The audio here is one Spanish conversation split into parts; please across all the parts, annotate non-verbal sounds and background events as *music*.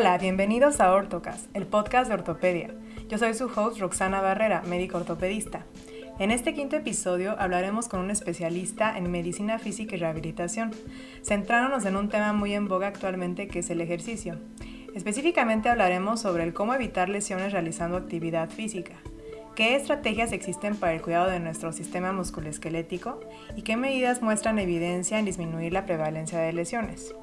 Hola, bienvenidos a Ortocast, el podcast de ortopedia. Yo soy su host Roxana Barrera, médico ortopedista. En este quinto episodio hablaremos con un especialista en medicina física y rehabilitación, centrándonos en un tema muy en boga actualmente que es el ejercicio. Específicamente hablaremos sobre el cómo evitar lesiones realizando actividad física, qué estrategias existen para el cuidado de nuestro sistema musculoesquelético y qué medidas muestran evidencia en disminuir la prevalencia de lesiones.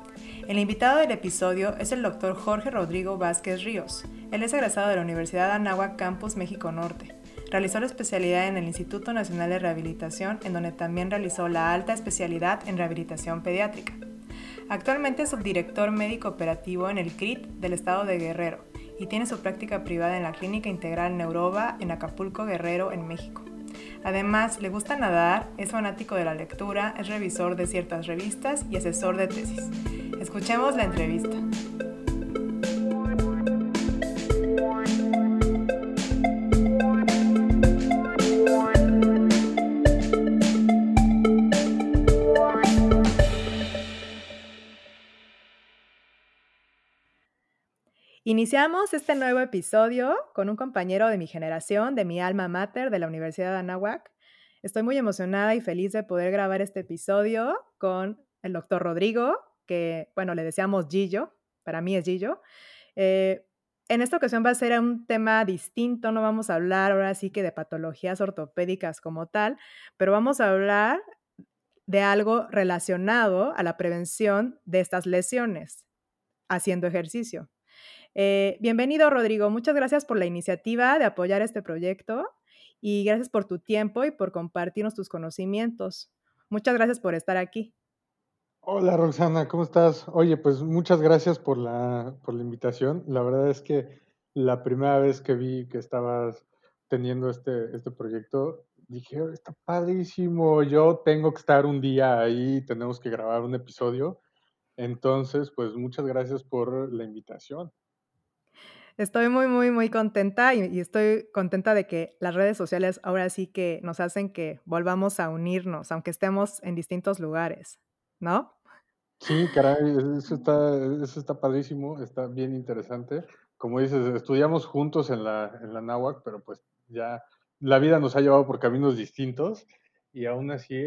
El invitado del episodio es el doctor Jorge Rodrigo Vázquez Ríos. Él es egresado de la Universidad Anáhuac Campus México Norte. Realizó la especialidad en el Instituto Nacional de Rehabilitación, en donde también realizó la alta especialidad en rehabilitación pediátrica. Actualmente es subdirector médico operativo en el CRIT del estado de Guerrero y tiene su práctica privada en la Clínica Integral Neuroba en Acapulco, Guerrero, en México. Además, le gusta nadar, es fanático de la lectura, es revisor de ciertas revistas y asesor de tesis. Escuchemos la entrevista. Iniciamos este nuevo episodio con un compañero de mi generación, de mi alma mater, de la Universidad de Anáhuac. Estoy muy emocionada y feliz de poder grabar este episodio con el doctor Rodrigo, que, bueno, le decíamos Gillo, para mí es Gillo. Eh, en esta ocasión va a ser un tema distinto, no vamos a hablar ahora sí que de patologías ortopédicas como tal, pero vamos a hablar de algo relacionado a la prevención de estas lesiones haciendo ejercicio. Eh, bienvenido, Rodrigo. Muchas gracias por la iniciativa de apoyar este proyecto y gracias por tu tiempo y por compartirnos tus conocimientos. Muchas gracias por estar aquí. Hola, Roxana, ¿cómo estás? Oye, pues muchas gracias por la, por la invitación. La verdad es que la primera vez que vi que estabas teniendo este, este proyecto, dije, está padrísimo, yo tengo que estar un día ahí, tenemos que grabar un episodio. Entonces, pues muchas gracias por la invitación. Estoy muy, muy, muy contenta y, estoy contenta de que las redes sociales ahora sí que nos hacen que volvamos a unirnos, aunque estemos en distintos lugares, ¿no? Sí, caray, eso está, eso está padrísimo, está bien interesante. Como dices, estudiamos juntos en la, en la pero pues ya la vida nos ha llevado por caminos distintos y aún así,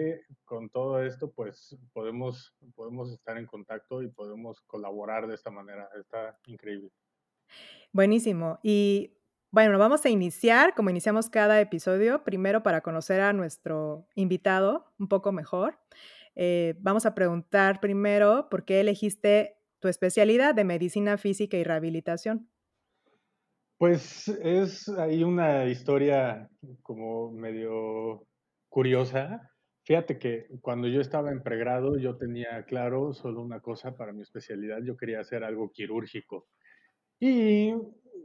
con todo esto, pues podemos, podemos estar en contacto y podemos colaborar de esta manera. Está increíble. Buenísimo. Y bueno, vamos a iniciar, como iniciamos cada episodio, primero para conocer a nuestro invitado un poco mejor. Eh, vamos a preguntar primero por qué elegiste tu especialidad de medicina física y rehabilitación. Pues es ahí una historia como medio curiosa. Fíjate que cuando yo estaba en pregrado yo tenía claro solo una cosa para mi especialidad, yo quería hacer algo quirúrgico. Y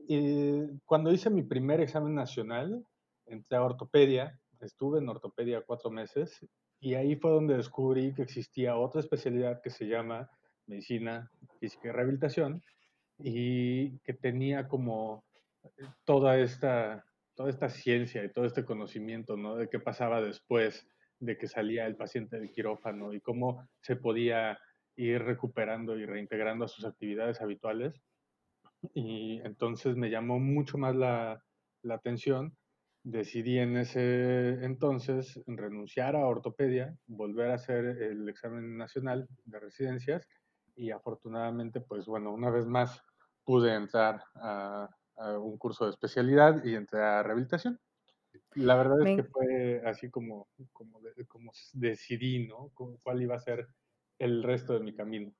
eh, cuando hice mi primer examen nacional, entré a ortopedia, estuve en ortopedia cuatro meses y ahí fue donde descubrí que existía otra especialidad que se llama medicina física y rehabilitación y que tenía como eh, toda esta, toda esta ciencia y todo este conocimiento, ¿no? De qué pasaba después de que salía el paciente del quirófano y cómo se podía ir recuperando y reintegrando a sus actividades habituales y entonces me llamó mucho más la, atención. Decidí en ese entonces renunciar a ortopedia, volver a hacer el examen nacional de residencias y afortunadamente, pues bueno, una vez más pude entrar a, un curso de especialidad y entré a rehabilitación. La verdad es que fue así como, como, como decidí, ¿no? Cuál iba a ser el resto de mi camino.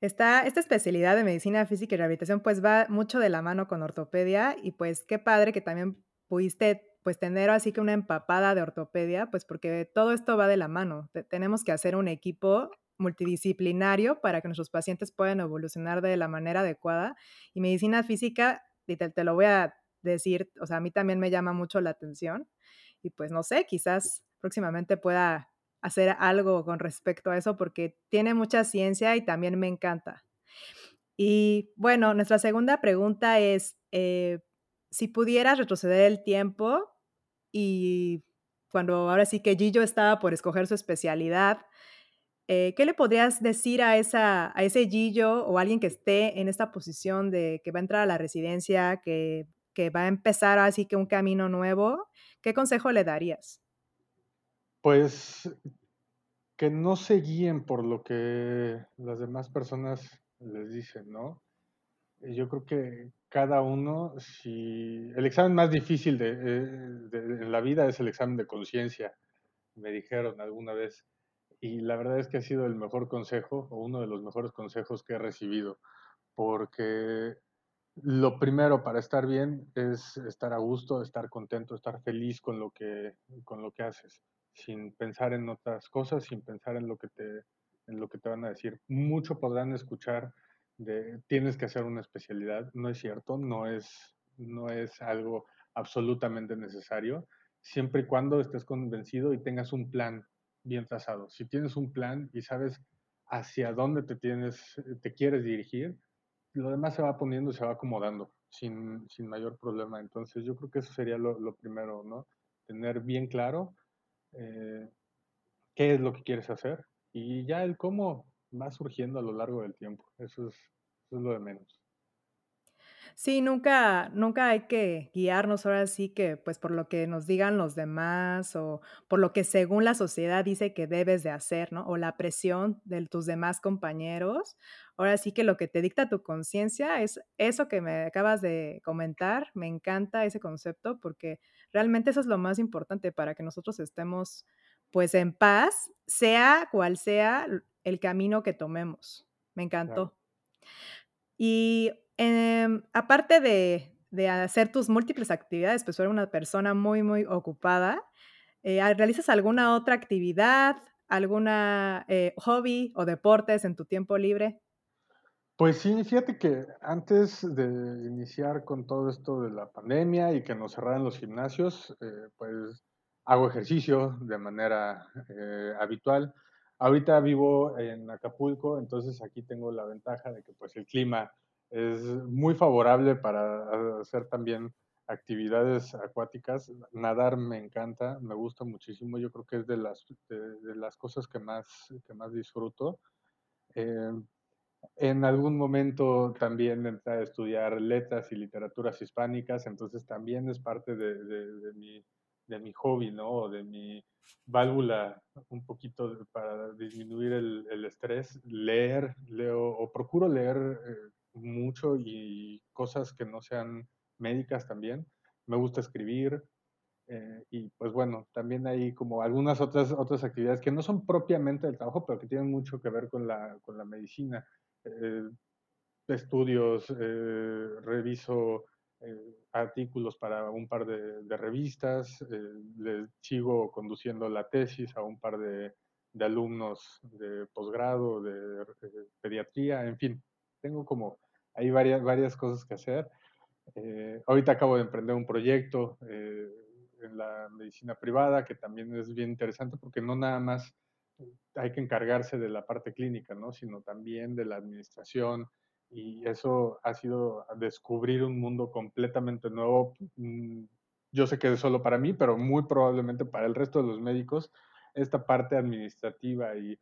Esta, esta especialidad de medicina física y rehabilitación pues va mucho de la mano con ortopedia y pues qué padre que también pudiste pues tener así que una empapada de ortopedia, pues porque todo esto va de la mano. tenemos que hacer un equipo multidisciplinario para que nuestros pacientes puedan evolucionar de la manera adecuada. Y medicina física, y te, te, lo voy a decir, o sea, a mí también me llama mucho la atención. Y pues no sé, quizás próximamente pueda hacer algo con respecto a eso porque tiene mucha ciencia y también me encanta. Y bueno, nuestra segunda pregunta es, eh, si pudieras retroceder el tiempo y cuando ahora sí que Gillo estaba por escoger su especialidad, eh, ¿qué le podrías decir a esa a ese Gillo o alguien que esté en esta posición de que va a entrar a la residencia, que que va a empezar así que un camino nuevo? ¿Qué consejo le darías? Pues que no se guíen por lo que las demás personas les dicen, ¿no? Yo creo que cada uno, si el examen más difícil de, eh, de, en la vida es el examen de conciencia, me dijeron alguna vez. Y la verdad es que ha sido el mejor consejo o uno de los mejores consejos que he recibido, porque lo primero para estar bien es estar a gusto, estar contento, estar feliz con lo que, con lo que haces, sin pensar en otras cosas, sin pensar en lo que te, en lo que te van a decir. Mucho podrán escuchar de tienes que hacer una especialidad, no es cierto, no es, no es algo absolutamente necesario, siempre y cuando estés convencido y tengas un plan bien trazado. Si tienes un plan y sabes hacia dónde te tienes, te quieres dirigir, lo demás se va poniendo se va acomodando sin, sin mayor problema. Entonces yo creo que eso sería lo, lo primero, ¿no? Tener bien claro eh, qué es lo que quieres hacer y ya el cómo va surgiendo a lo largo del tiempo. Eso es, eso es lo de menos. Sí, nunca nunca hay que guiarnos ahora sí que, pues, por lo que nos digan los demás, o por lo que según la sociedad dice que debes de hacer, ¿no? O la presión de tus demás compañeros. Ahora sí que lo que te dicta tu conciencia es eso que me acabas de comentar. Me encanta ese concepto, porque realmente eso es lo más importante para que nosotros estemos, pues, en paz, sea cual sea el camino que tomemos. Me Claro. encantó. Y, em, aparte de de hacer tus múltiples actividades, pues, eres una persona muy, muy ocupada, eh, ¿realizas alguna otra actividad, alguna, eh, hobby o deportes en tu tiempo libre? Pues sí, fíjate que antes de iniciar con todo esto de la pandemia y que nos cerraran los gimnasios, eh, pues hago ejercicio de manera habitual. Ahorita vivo en Acapulco, entonces aquí tengo la ventaja de que pues el clima es muy favorable para hacer también actividades acuáticas. Nadar me encanta, me gusta muchísimo. Yo creo que es de las, de, de las cosas que más, que más disfruto. Eh, en algún momento también entré a estudiar letras y literaturas hispánicas, entonces también es parte de, de, mi, de mi hobby, ¿no? De mi válvula un poquito para disminuir el, el, estrés, leer, leo o procuro leer eh, mucho y cosas que no sean médicas también. Me gusta escribir, eh, y pues bueno, también hay como algunas otras, otras actividades que no son propiamente del trabajo, pero que tienen mucho que ver con la, con la medicina. Eh, estudios, eh, reviso artículos para un par de, revistas, les sigo conduciendo la tesis a un par de, alumnos de posgrado, de, pediatría, en fin, tengo como hay varias, varias cosas que hacer. Eh, ahorita acabo de emprender un proyecto eh, en la medicina privada que también es bien interesante porque no nada más hay que encargarse de la parte clínica, ¿no? Sino también de la administración y eso ha sido descubrir un mundo completamente nuevo. Mm, yo sé que es solo para mí, pero muy probablemente para el resto de los médicos, esta parte administrativa y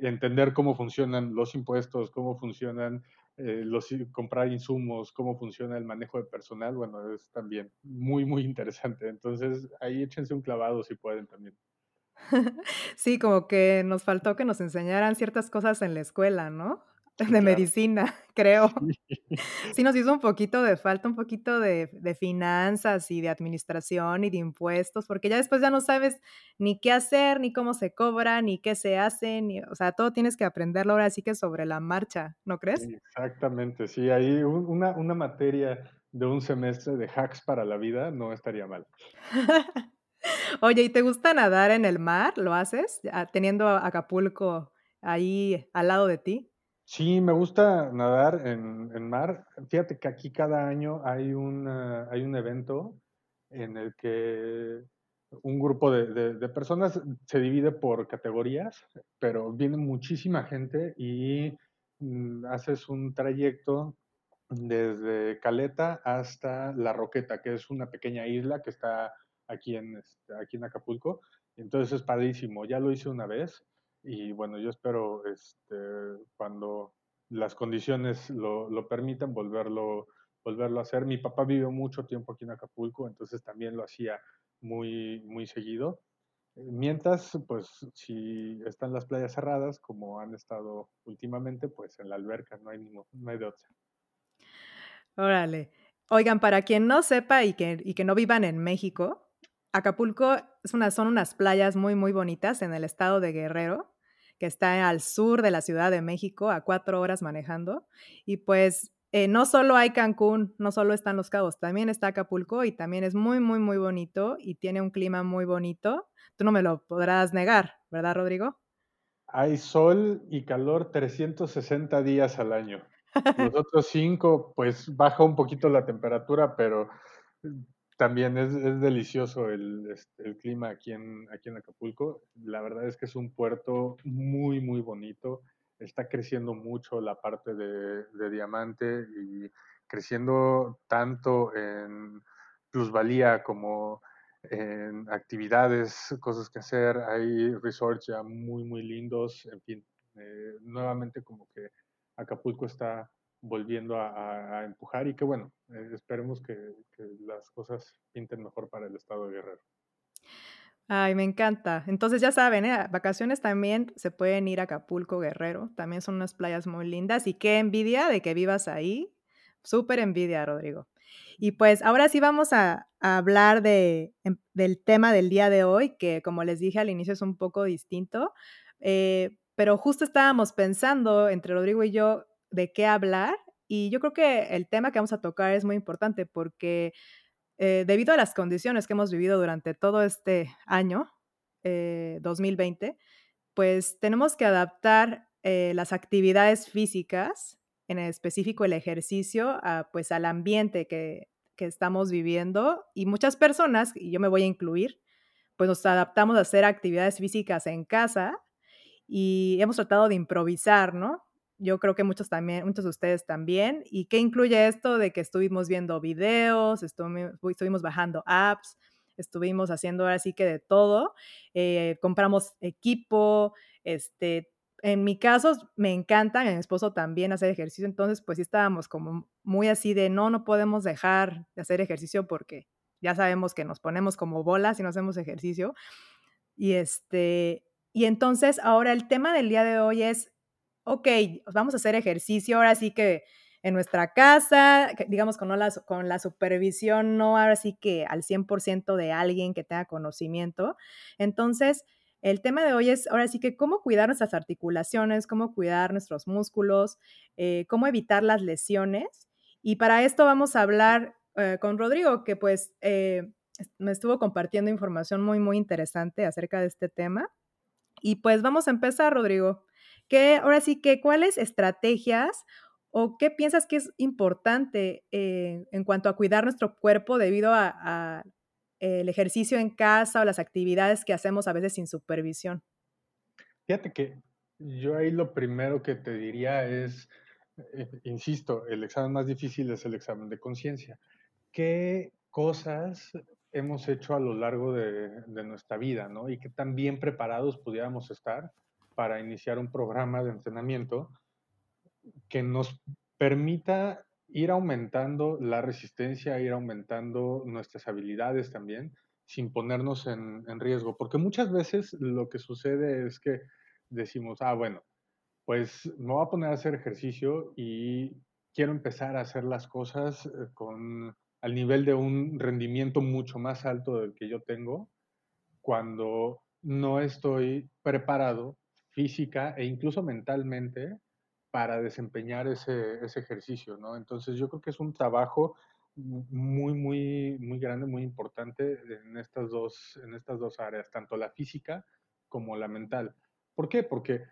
entender cómo funcionan los impuestos, cómo funcionan eh, los, comprar insumos, cómo funciona el manejo de personal, bueno, es también muy, muy interesante. Entonces, ahí échense un clavado si pueden también. *laughs* Sí, como que nos faltó que nos enseñaran ciertas cosas en la escuela, ¿no? De *laughs* claro. medicina, *laughs* creo. *laughs* Sí. Nos hizo un poquito de falta, un poquito de de finanzas, y de administración, y de impuestos, porque ya después ya no sabes ni qué hacer, ni cómo se cobra, ni qué se hace, ni o sea, todo tienes que aprenderlo ahora sí que sobre la marcha, ¿no crees? Exactamente, sí, ahí un una una materia de un semestre de hacks para la vida no estaría mal. Oye, ¿y te gusta nadar en el mar? ¿Lo haces? Ah, teniendo Acapulco ahí al lado de ti. Sí, me gusta nadar en en mar. Fíjate que aquí cada año hay una hay un evento en el que un grupo de de personas se divide por categorías, pero viene muchísima gente y, mm, haces un trayecto desde Caleta hasta La Roqueta, que es una pequeña isla que está aquí en, este, aquí en Acapulco. Entonces es padrísimo. Ya lo hice una vez y bueno, yo espero este, cuando las condiciones lo, lo, permitan volverlo, volverlo a hacer. Mi papá vivió mucho tiempo aquí en Acapulco, entonces también lo hacía muy, muy seguido. Mientras, pues si están las playas cerradas, como han estado últimamente, pues en la alberca no hay, no hay de otra. Órale. Oigan, para quien no sepa y que, y que no vivan en México, Acapulco una, son unas playas muy, muy bonitas en el estado de Guerrero, que está al sur de la Ciudad de México, a cuatro horas manejando. Y pues eh, no solo hay Cancún, no solo están Los Cabos, también está Acapulco y también es muy, muy, muy bonito y tiene un clima muy bonito. Tú no me lo podrás negar, ¿verdad, Rodrigo? Hay sol y calor 360 días al año. Los *laughs* otros cinco, pues baja un poquito la temperatura, pero también es, es delicioso el, el, clima aquí en, aquí en Acapulco. La verdad es que es un puerto muy, muy bonito. Está creciendo mucho la parte de, de diamante y creciendo tanto en plusvalía como en actividades, cosas que hacer. Hay resorts ya muy, muy lindos. En fin, eh, nuevamente como que Acapulco está volviendo a, empujar y que bueno, eh, esperemos que, las cosas pinten mejor para el estado de Guerrero. Ay, me encanta. Entonces ya saben, ¿eh? vacaciones también se pueden ir a Acapulco, Guerrero. También son unas playas muy lindas y qué envidia de que vivas ahí. Súper envidia, Rodrigo. Y pues ahora sí vamos a, a hablar de, em, del tema del día de hoy, que como les dije al inicio es un poco distinto, eh, pero justo estábamos pensando entre Rodrigo y yo de qué hablar. Y yo creo que el tema que vamos a tocar es muy importante porque eh, debido a las condiciones que hemos vivido durante todo este año, eh, 2020, pues tenemos que adaptar eh, las actividades físicas, en específico el ejercicio, pues al ambiente que, que estamos viviendo. Y muchas personas, y yo me voy a incluir, pues nos adaptamos a hacer actividades físicas en casa y hemos tratado de improvisar, ¿no? Yo creo que muchos también, muchos de ustedes también. ¿Y qué incluye esto de que estuvimos viendo videos, estuvimos, estuvimos bajando apps, estuvimos haciendo ahora sí que de todo, eh, compramos equipo, este, en mi caso me encanta, mi esposo también hacer ejercicio, entonces pues sí estábamos como muy así de no, no podemos dejar de hacer ejercicio porque ya sabemos que nos ponemos como bolas si no hacemos ejercicio. Y este, y entonces ahora el tema del día de hoy es ok, vamos a hacer ejercicio, ahora sí que en nuestra casa, digamos con, la, con la supervisión, no ahora sí que al 100% de alguien que tenga conocimiento. Entonces, el tema de hoy es ahora sí que cómo cuidar nuestras articulaciones, cómo cuidar nuestros músculos, eh, cómo evitar las lesiones. Y para esto vamos a hablar eh, con Rodrigo, que pues eh, me estuvo compartiendo información muy, muy interesante acerca de este tema. Y pues vamos a empezar, Rodrigo ahora sí que, ¿cuáles estrategias o qué piensas que es importante eh, en cuanto a cuidar nuestro cuerpo debido a, el ejercicio en casa o las actividades que hacemos a veces sin supervisión? Fíjate que yo ahí lo primero que te diría es, eh, insisto, el examen más difícil es el examen de conciencia. ¿Qué cosas hemos hecho a lo largo de, de, nuestra vida, ¿no? Y qué tan bien preparados pudiéramos estar para iniciar un programa de entrenamiento que nos permita ir aumentando la resistencia, ir aumentando nuestras habilidades también, sin ponernos en, en, riesgo. Porque muchas veces lo que sucede es que decimos, ah, bueno, pues me voy a poner a hacer ejercicio y quiero empezar a hacer las cosas eh, con al nivel de un rendimiento mucho más alto del que yo tengo, cuando no estoy preparado física e incluso mentalmente para desempeñar ese, ese, ejercicio, ¿no? Entonces yo creo que es un trabajo muy, muy, muy grande, muy importante en estas dos, en estas dos áreas, tanto la física como la mental. ¿Por qué? Porque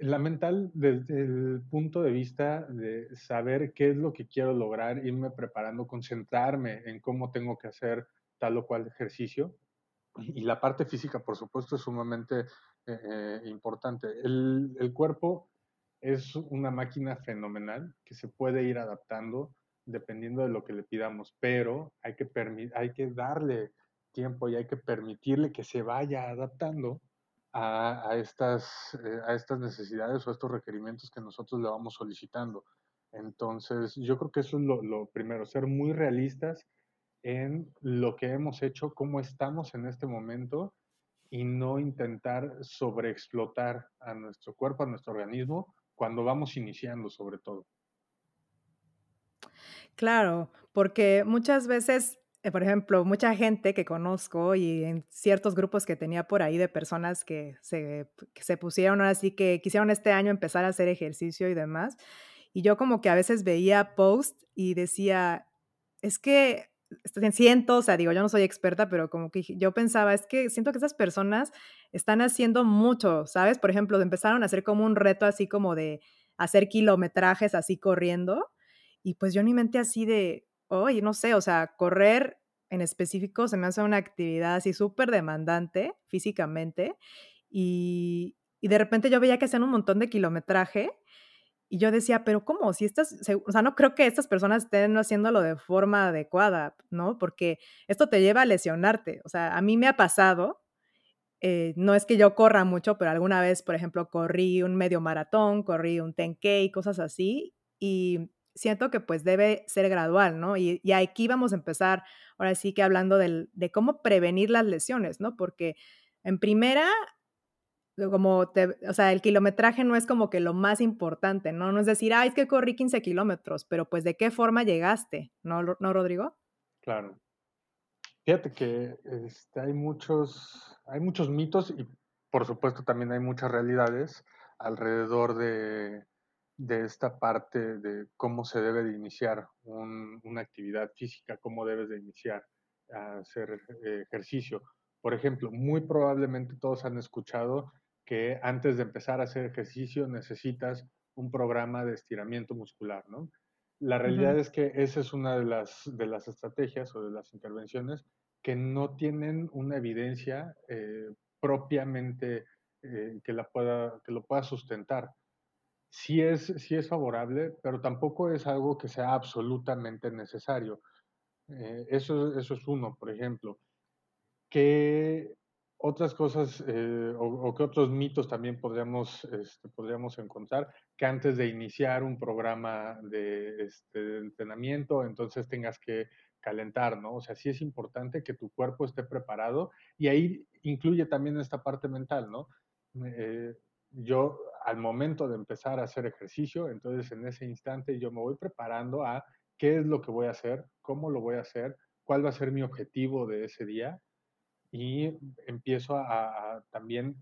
la mental, desde el punto de vista de saber qué es lo que quiero lograr, irme preparando, concentrarme en cómo tengo que hacer tal o cual ejercicio. Y la parte física, por supuesto, es sumamente eh, importante. El, el, cuerpo es una máquina fenomenal que se puede ir adaptando dependiendo de lo que le pidamos, pero hay que, hay que darle tiempo y hay que permitirle que se vaya adaptando a, estas, eh, a estas necesidades o estos requerimientos que nosotros le vamos solicitando. Entonces, yo creo que eso es lo, lo primero, ser muy realistas en lo que hemos hecho, cómo estamos en este momento y no intentar sobreexplotar a nuestro cuerpo, a nuestro organismo, cuando vamos iniciando sobre todo. Claro, porque muchas veces, eh, por ejemplo, mucha gente que conozco y en ciertos grupos que tenía por ahí de personas que se, que se pusieron ahora sí que quisieron este año empezar a hacer ejercicio y demás. Y yo como que a veces veía post y decía, es que siento, o sea, digo, yo no soy experta, pero como que yo pensaba, es que siento que esas personas están haciendo mucho, ¿sabes? Por ejemplo, empezaron a hacer como un reto así como de hacer kilometrajes así corriendo. Y pues yo ni mente así de, oye, no sé, o sea, correr en específico se me hace una actividad así súper demandante físicamente. Y, y de repente yo veía que hacían un montón de kilometraje y yo decía, pero ¿cómo? Si estas, o sea, no creo que estas personas estén haciéndolo de forma adecuada, ¿no? Porque esto te lleva a lesionarte. O sea, a mí me ha pasado, eh, no es que yo corra mucho, pero alguna vez, por ejemplo, corrí un medio maratón, corrí un 10K, cosas así, y siento que pues debe ser gradual, ¿no? Y, y aquí vamos a empezar, ahora sí que hablando del, de cómo prevenir las lesiones, ¿no? Porque en primera, como o sea, el kilometraje no es como que lo más importante, ¿no? No es decir, ay, es que corrí 15 kilómetros, pero pues de qué forma llegaste, ¿no, ¿no Rodrigo? Claro. Fíjate que este, hay, muchos, hay muchos mitos y por supuesto también hay muchas realidades alrededor de, de esta parte de cómo se debe de iniciar un, una actividad física, cómo debes de iniciar a hacer ejercicio. Por ejemplo, muy probablemente todos han escuchado que antes de empezar a hacer ejercicio necesitas un programa de estiramiento muscular, ¿no? La realidad uh -huh. es que esa es una de las, de las estrategias o de las intervenciones que no tienen una evidencia eh, propiamente eh, que, la pueda, que lo pueda sustentar. Sí es, sí es favorable, pero tampoco es algo que sea absolutamente necesario. Eh, eso, eso es uno, por ejemplo. ¿Qué, otras cosas eh, o, o, qué otros mitos también podríamos, este, podríamos encontrar que antes de iniciar un programa de, este, de, entrenamiento, entonces tengas que calentar, ¿no? O sea, sí es importante que tu cuerpo esté preparado y ahí incluye también esta parte mental, ¿no? Eh, yo al momento de empezar a hacer ejercicio, entonces en ese instante yo me voy preparando a qué es lo que voy a hacer, cómo lo voy a hacer, cuál va a ser mi objetivo de ese día y empiezo a, también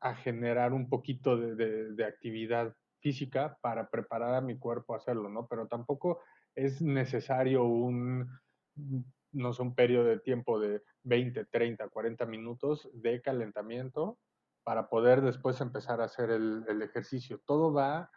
a generar un poquito de, actividad física para preparar a mi cuerpo a hacerlo, ¿no? Pero tampoco es necesario un, no sé, un periodo de tiempo de 20, 30, 40 minutos de calentamiento para poder después empezar a hacer el, el ejercicio. Todo va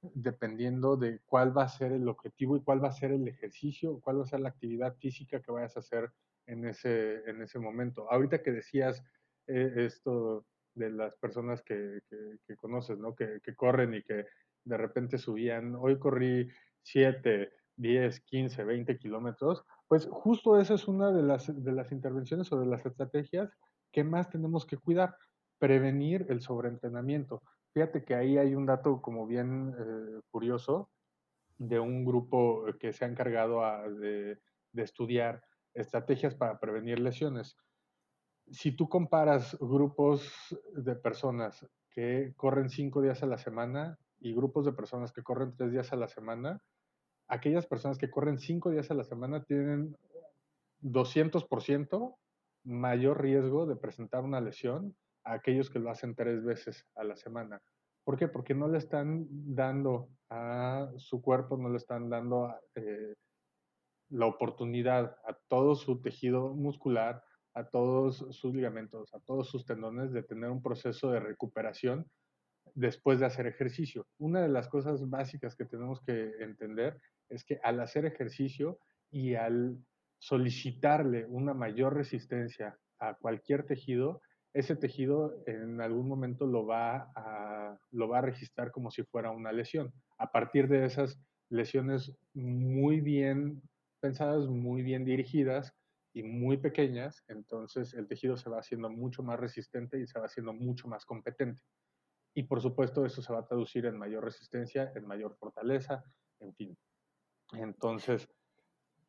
dependiendo de cuál va a ser el objetivo y cuál va a ser el ejercicio, cuál va a ser la actividad física que vayas a hacer en ese, en ese momento. Ahorita que decías eh, esto de las personas que, que, conoces, ¿no? Que, corren y que de repente subían, hoy corrí 7, 10, 15, 20 kilómetros, pues justo esa es una de las, de las intervenciones o de las estrategias que más tenemos que cuidar, prevenir el sobreentrenamiento. Fíjate que ahí hay un dato como bien eh, curioso de un grupo que se ha encargado a, de, de estudiar estrategias para prevenir lesiones. Si tú comparas grupos de personas que corren cinco días a la semana y grupos de personas que corren tres días a la semana, aquellas personas que corren cinco días a la semana tienen 200% mayor riesgo de presentar una lesión a aquellos que lo hacen tres veces a la semana. ¿Por qué? Porque no le están dando a su cuerpo, no le están dando eh, la oportunidad a todo su tejido muscular, a todos sus ligamentos, a todos sus tendones de tener un proceso de recuperación después de hacer ejercicio. Una de las cosas básicas que tenemos que entender es que al hacer ejercicio y al solicitarle una mayor resistencia a cualquier tejido, ese tejido en algún momento lo va a, lo va a registrar como si fuera una lesión. A partir de esas lesiones muy bien pensadas, muy bien dirigidas, y muy pequeñas, entonces el tejido se va haciendo mucho más resistente y se va haciendo mucho más competente. Y por supuesto eso se va a traducir en mayor resistencia, en mayor fortaleza, en fin. Entonces,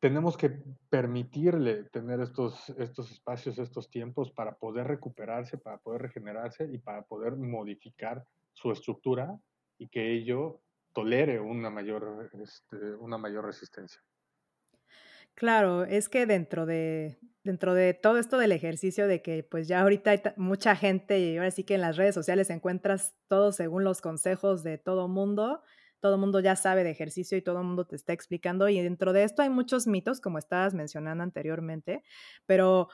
tenemos que permitirle tener estos, estos espacios, estos tiempos para poder recuperarse, para poder regenerarse y para poder modificar su estructura y que ello tolere una mayor, este, una mayor resistencia. Claro, es que dentro de dentro de todo esto del ejercicio de que, pues, ya ahorita hay mucha gente y ahora sí que en las redes sociales encuentras todo según los consejos de todo mundo, todo mundo ya sabe de ejercicio y todo el mundo te está explicando, y dentro de esto hay muchos mitos, como estabas mencionando anteriormente, pero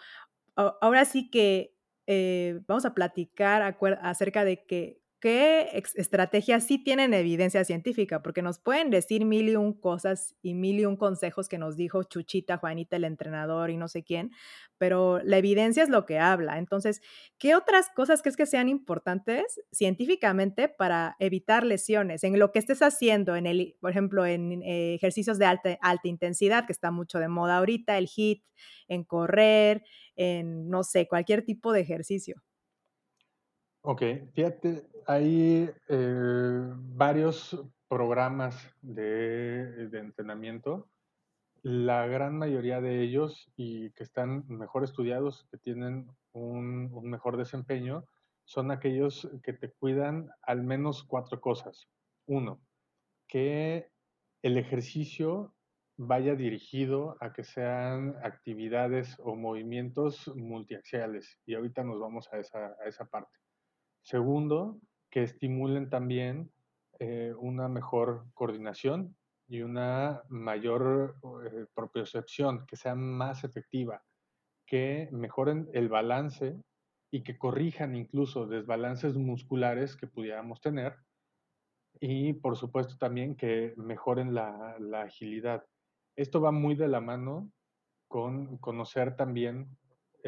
ahora sí que, eh, vamos a platicar acerca de que qué estrategias sí tienen evidencia científica, porque nos pueden decir mil y un cosas y mil y un consejos que nos dijo Chuchita, Juanita, el entrenador y no sé quién, pero la evidencia es lo que habla. Entonces, ¿qué otras cosas crees que sean importantes científicamente para evitar lesiones en lo que estés haciendo, en el, por ejemplo, en eh, ejercicios de alta, alta intensidad, que está mucho de moda ahorita, el HIT, en correr, en, no sé, cualquier tipo de ejercicio? Ok, fíjate, hay eh, varios programas de, entrenamiento, la gran mayoría de ellos y que están mejor estudiados, que tienen un, un mejor desempeño, son aquellos que te cuidan al menos cuatro cosas. Uno, que el ejercicio vaya dirigido a que sean actividades o movimientos multiaxiales. Y ahorita nos vamos a esa, a esa parte. Segundo, que estimulen también eh, una mejor coordinación y una mayor eh, propiocepción, que sea más efectiva, que mejoren el balance y que corrijan incluso desbalances musculares que pudiéramos tener y por supuesto también que mejoren la, la agilidad. Esto va muy de la mano con conocer también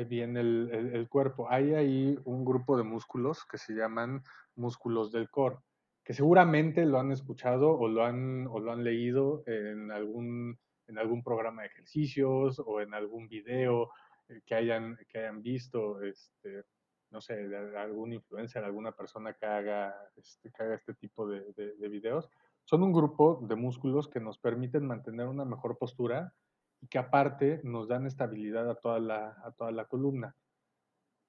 bien el, cuerpo. Hay ahí un grupo de músculos que se llaman músculos del core, que seguramente lo han escuchado o lo han, o lo han leído en algún, en algún programa de ejercicios o en algún video eh, que hayan, que hayan visto, este, no sé, de algún influencer, alguna persona que haga este, que haga este tipo de, de videos. Son un grupo de músculos que nos permiten mantener una mejor postura y que aparte nos dan estabilidad a toda la, a toda la columna.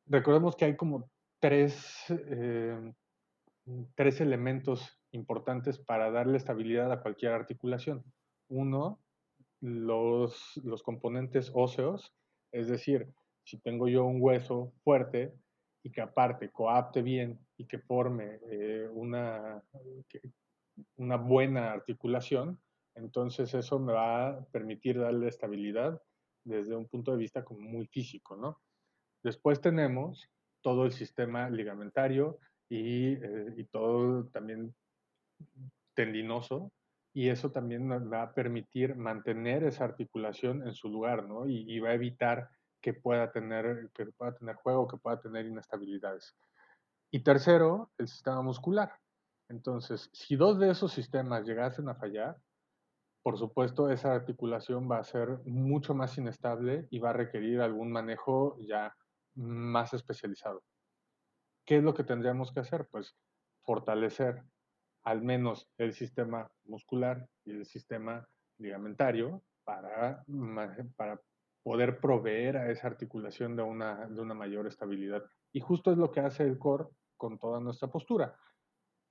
Recordemos que hay como tres, eh, tres elementos importantes para darle estabilidad a cualquier articulación. Uno, los, los componentes óseos, es decir, si tengo yo un hueso fuerte y que aparte coapte bien y que forme eh, una, una buena articulación, entonces eso me va a permitir darle estabilidad desde un punto de vista como muy físico, ¿no? Después tenemos todo el sistema ligamentario y, eh, todo también tendinoso, y eso también va a permitir mantener esa articulación en su lugar, ¿no? Y, va a evitar que pueda, tener, que pueda tener juego, que pueda tener inestabilidades. Y tercero, el sistema muscular. Entonces, si dos de esos sistemas llegasen a fallar, por supuesto, esa articulación va a ser mucho más inestable y va a requerir algún manejo ya más especializado. ¿Qué es lo que tendríamos que hacer? Pues fortalecer al menos el sistema muscular y el sistema ligamentario para, poder proveer a esa articulación de una, de una mayor estabilidad. Y justo es lo que hace el core con toda nuestra postura.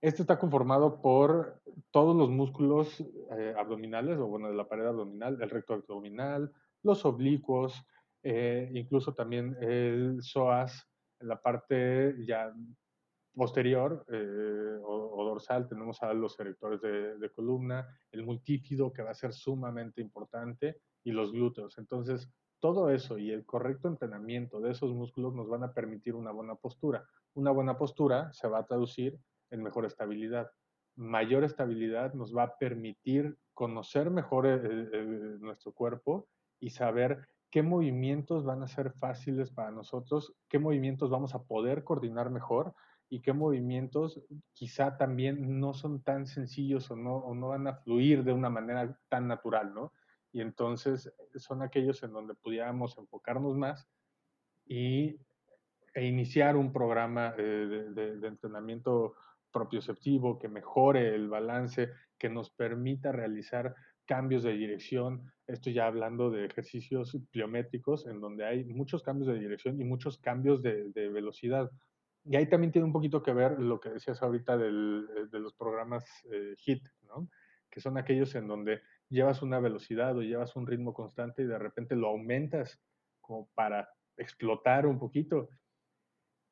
Este está conformado por todos los músculos eh, abdominales, o bueno, de la pared abdominal, el recto abdominal, los oblicuos, eh, incluso también el psoas, la parte ya posterior eh, o, dorsal tenemos a los erectores de, de, columna, el multífido que va a ser sumamente importante y los glúteos. Entonces, todo eso y el correcto entrenamiento de esos músculos nos van a permitir una buena postura. Una buena postura se va a traducir en mejor estabilidad. Mayor estabilidad nos va a permitir conocer mejor nuestro cuerpo y saber qué movimientos van a ser fáciles para nosotros, qué movimientos vamos a poder coordinar mejor y qué movimientos quizá también no son tan sencillos o no, o no van a fluir de una manera tan natural, ¿no? Y entonces son aquellos en donde pudiéramos enfocarnos más y, e iniciar un programa eh, de, de, entrenamiento propioceptivo que mejore el balance, que nos permita realizar cambios de dirección. Esto ya hablando de ejercicios pliométricos, en donde hay muchos cambios de dirección y muchos cambios de, velocidad. Y ahí también tiene un poquito que ver lo que decías ahorita del, de los programas eh, HIT, ¿no? que son aquellos en donde llevas una velocidad o llevas un ritmo constante y de repente lo aumentas como para explotar un poquito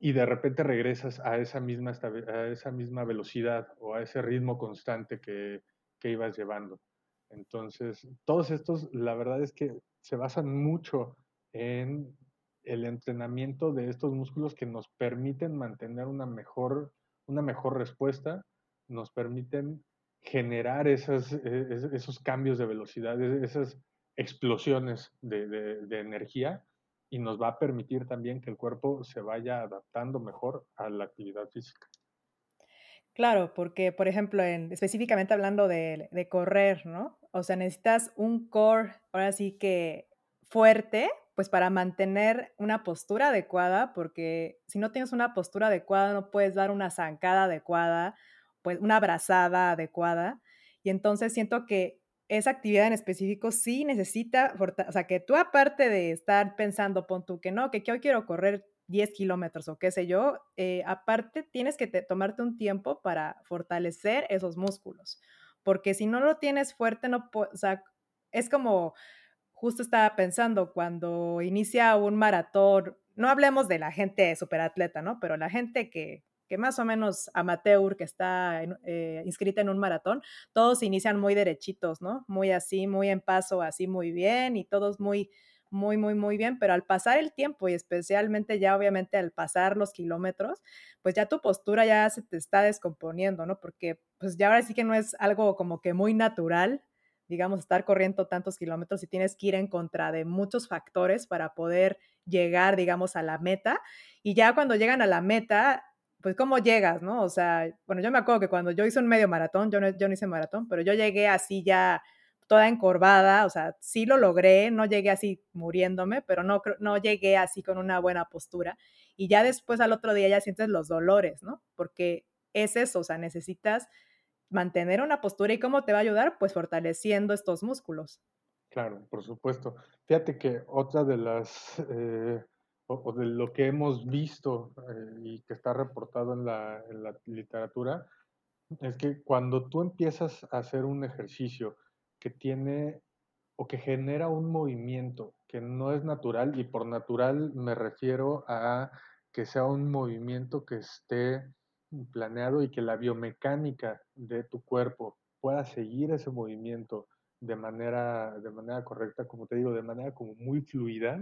y de repente regresas a esa misma, a esa misma velocidad o a ese ritmo constante que, que ibas llevando. Entonces, todos estos, la verdad es que se basan mucho en el entrenamiento de estos músculos que nos permiten mantener una mejor, una mejor respuesta, nos permiten generar esas, e, esos cambios de velocidad, esas explosiones de, de, energía y nos va a permitir también que el cuerpo se vaya adaptando mejor a la actividad física. Claro, porque, por ejemplo, en, específicamente hablando de, de correr, ¿no? O sea, necesitas un core, ahora sí que fuerte, pues para mantener una postura adecuada, porque si no tienes una postura adecuada, no puedes dar una zancada adecuada, pues una abrazada adecuada. Y entonces siento que esa actividad en específico sí necesita, o sea, que tú aparte de estar pensando, pon tú que no, que, hoy quiero correr 10 kilómetros o qué sé yo, eh, aparte tienes que te, tomarte un tiempo para fortalecer esos músculos, porque si no lo tienes fuerte, no, o sea, es como, justo estaba pensando, cuando inicia un maratón, no hablemos de la gente superatleta, ¿no? Pero la gente que, que más o menos amateur, que está eh, inscrita en un maratón, todos inician muy derechitos, ¿no? Muy así, muy en paso, así muy bien y todos muy, muy, muy, muy bien, pero al pasar el tiempo y especialmente ya obviamente al pasar los kilómetros, pues ya tu postura ya se te está descomponiendo, ¿no? Porque pues ya ahora sí que no es algo como que muy natural digamos, estar corriendo tantos kilómetros y tienes que ir en contra de muchos factores para poder llegar, digamos, a la meta. Y ya cuando llegan a la meta, pues cómo llegas, ¿no? O sea, bueno, yo me acuerdo que cuando yo hice un medio maratón, yo no, yo hice maratón, pero yo llegué así ya toda encorvada, o sea, sí lo logré, no llegué así muriéndome, pero no, no llegué así con una buena postura. Y ya después al otro día ya sientes los dolores, ¿no? Porque es eso, o sea, necesitas mantener una postura y cómo te va a ayudar, pues fortaleciendo estos músculos. Claro, por supuesto. Fíjate que otra de las, eh, o, de lo que hemos visto eh, y que está reportado en la, en la literatura, es que cuando tú empiezas a hacer un ejercicio que tiene o que genera un movimiento que no es natural, y por natural me refiero a que sea un movimiento que esté planeado y que la biomecánica de tu cuerpo pueda seguir ese movimiento de manera, de manera correcta, como te digo, de manera como muy fluida,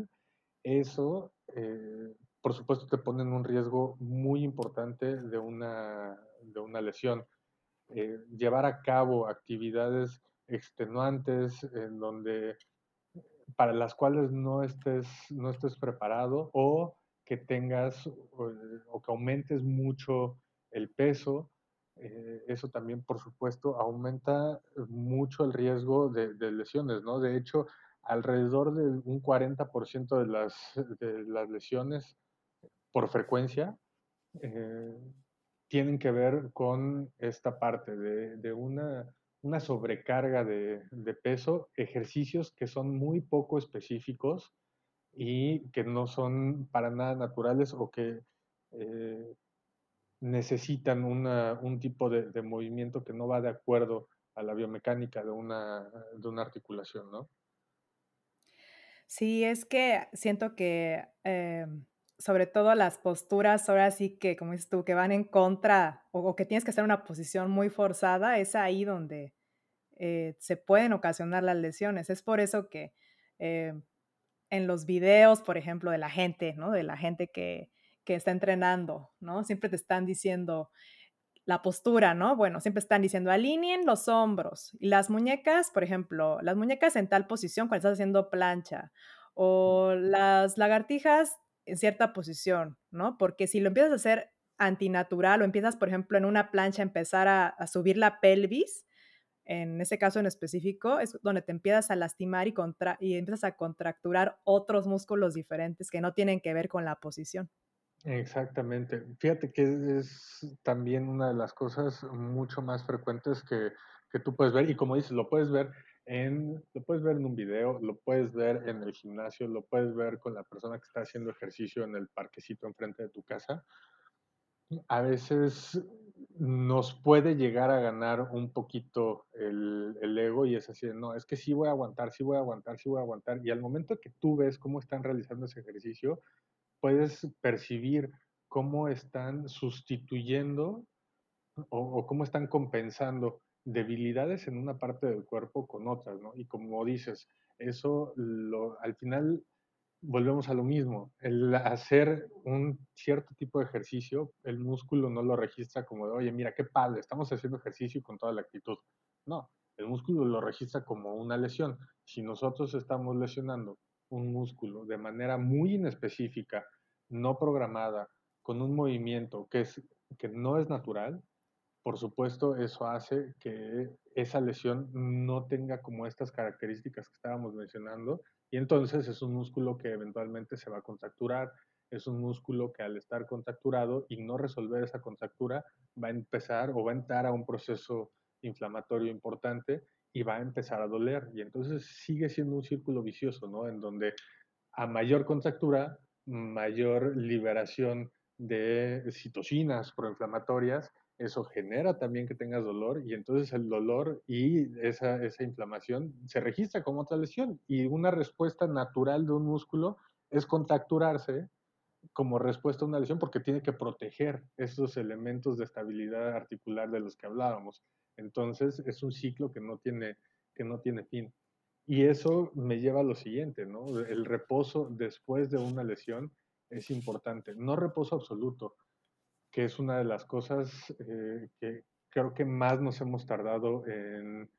eso, eh, por supuesto, te pone en un riesgo muy importante de una, de una lesión. Eh, llevar a cabo actividades extenuantes en donde para las cuales no estés, no estés preparado o que tengas o, que aumentes mucho el peso, eh, eso también, por supuesto, aumenta mucho el riesgo de, de, lesiones, ¿no? De hecho, alrededor de un 40% de las, de las lesiones por frecuencia eh, tienen que ver con esta parte de, de una, una, sobrecarga de, de, peso, ejercicios que son muy poco específicos y que no son para nada naturales o que eh, necesitan una, un tipo de, de, movimiento que no va de acuerdo a la biomecánica de una, de una articulación, ¿no? Sí, es que siento que eh, sobre todo las posturas, ahora sí que, como dices tú, que van en contra o, que tienes que en una posición muy forzada, es ahí donde eh, se pueden ocasionar las lesiones. Es por eso que eh, en los videos, por ejemplo, de la gente, ¿no? De la gente que, que está entrenando, ¿no? Siempre te están diciendo la postura, ¿no? Bueno, siempre están diciendo alineen los hombros y las muñecas, por ejemplo, las muñecas en tal posición cuando estás haciendo plancha o las lagartijas en cierta posición, ¿no? Porque si lo empiezas a hacer antinatural o empiezas, por ejemplo, en una plancha a empezar a, a subir la pelvis, en ese caso en específico, es donde te empiezas a lastimar y, contra y empiezas a contracturar otros músculos diferentes que no tienen que ver con la posición. Exactamente. Fíjate que es también una de las cosas mucho más frecuentes que, que tú puedes ver, y como dices, lo puedes ver en, lo puedes ver en un video, lo puedes ver en el gimnasio, lo puedes ver con la persona que está haciendo ejercicio en el parquecito enfrente de tu casa. A veces nos puede llegar a ganar un poquito el, el ego y es así, no, es que sí voy a aguantar, sí voy a aguantar, sí voy a aguantar. Y al momento que tú ves cómo están realizando ese ejercicio, puedes percibir cómo están sustituyendo o, o, cómo están compensando debilidades en una parte del cuerpo con otras, ¿no? Y como dices, eso lo, al final volvemos a lo mismo. El hacer un cierto tipo de ejercicio, el músculo no lo registra como de, oye, mira, qué padre, estamos haciendo ejercicio con toda la actitud. No, el músculo lo registra como una lesión. Si nosotros estamos lesionando un músculo de manera muy inespecífica, no programada, con un movimiento que, es, que no es natural, por supuesto eso hace que esa lesión no tenga como estas características que estábamos mencionando y entonces es un músculo que eventualmente se va a contracturar, es un músculo que al estar contracturado y no resolver esa contractura va a empezar o va a entrar a un proceso inflamatorio importante y va a empezar a doler. Y entonces sigue siendo un círculo vicioso, ¿no? En donde a mayor contractura, mayor liberación de citocinas proinflamatorias, eso genera también que tengas dolor y entonces el dolor y esa, esa inflamación se registra como otra lesión. Y una respuesta natural de un músculo es contracturarse como respuesta a una lesión porque tiene que proteger esos elementos de estabilidad articular de los que hablábamos. Entonces es un ciclo que no tiene, que no tiene fin. Y eso me lleva a lo siguiente, ¿no? El reposo después de una lesión es importante. No reposo absoluto, que es una de las cosas eh, que creo que más nos hemos tardado en,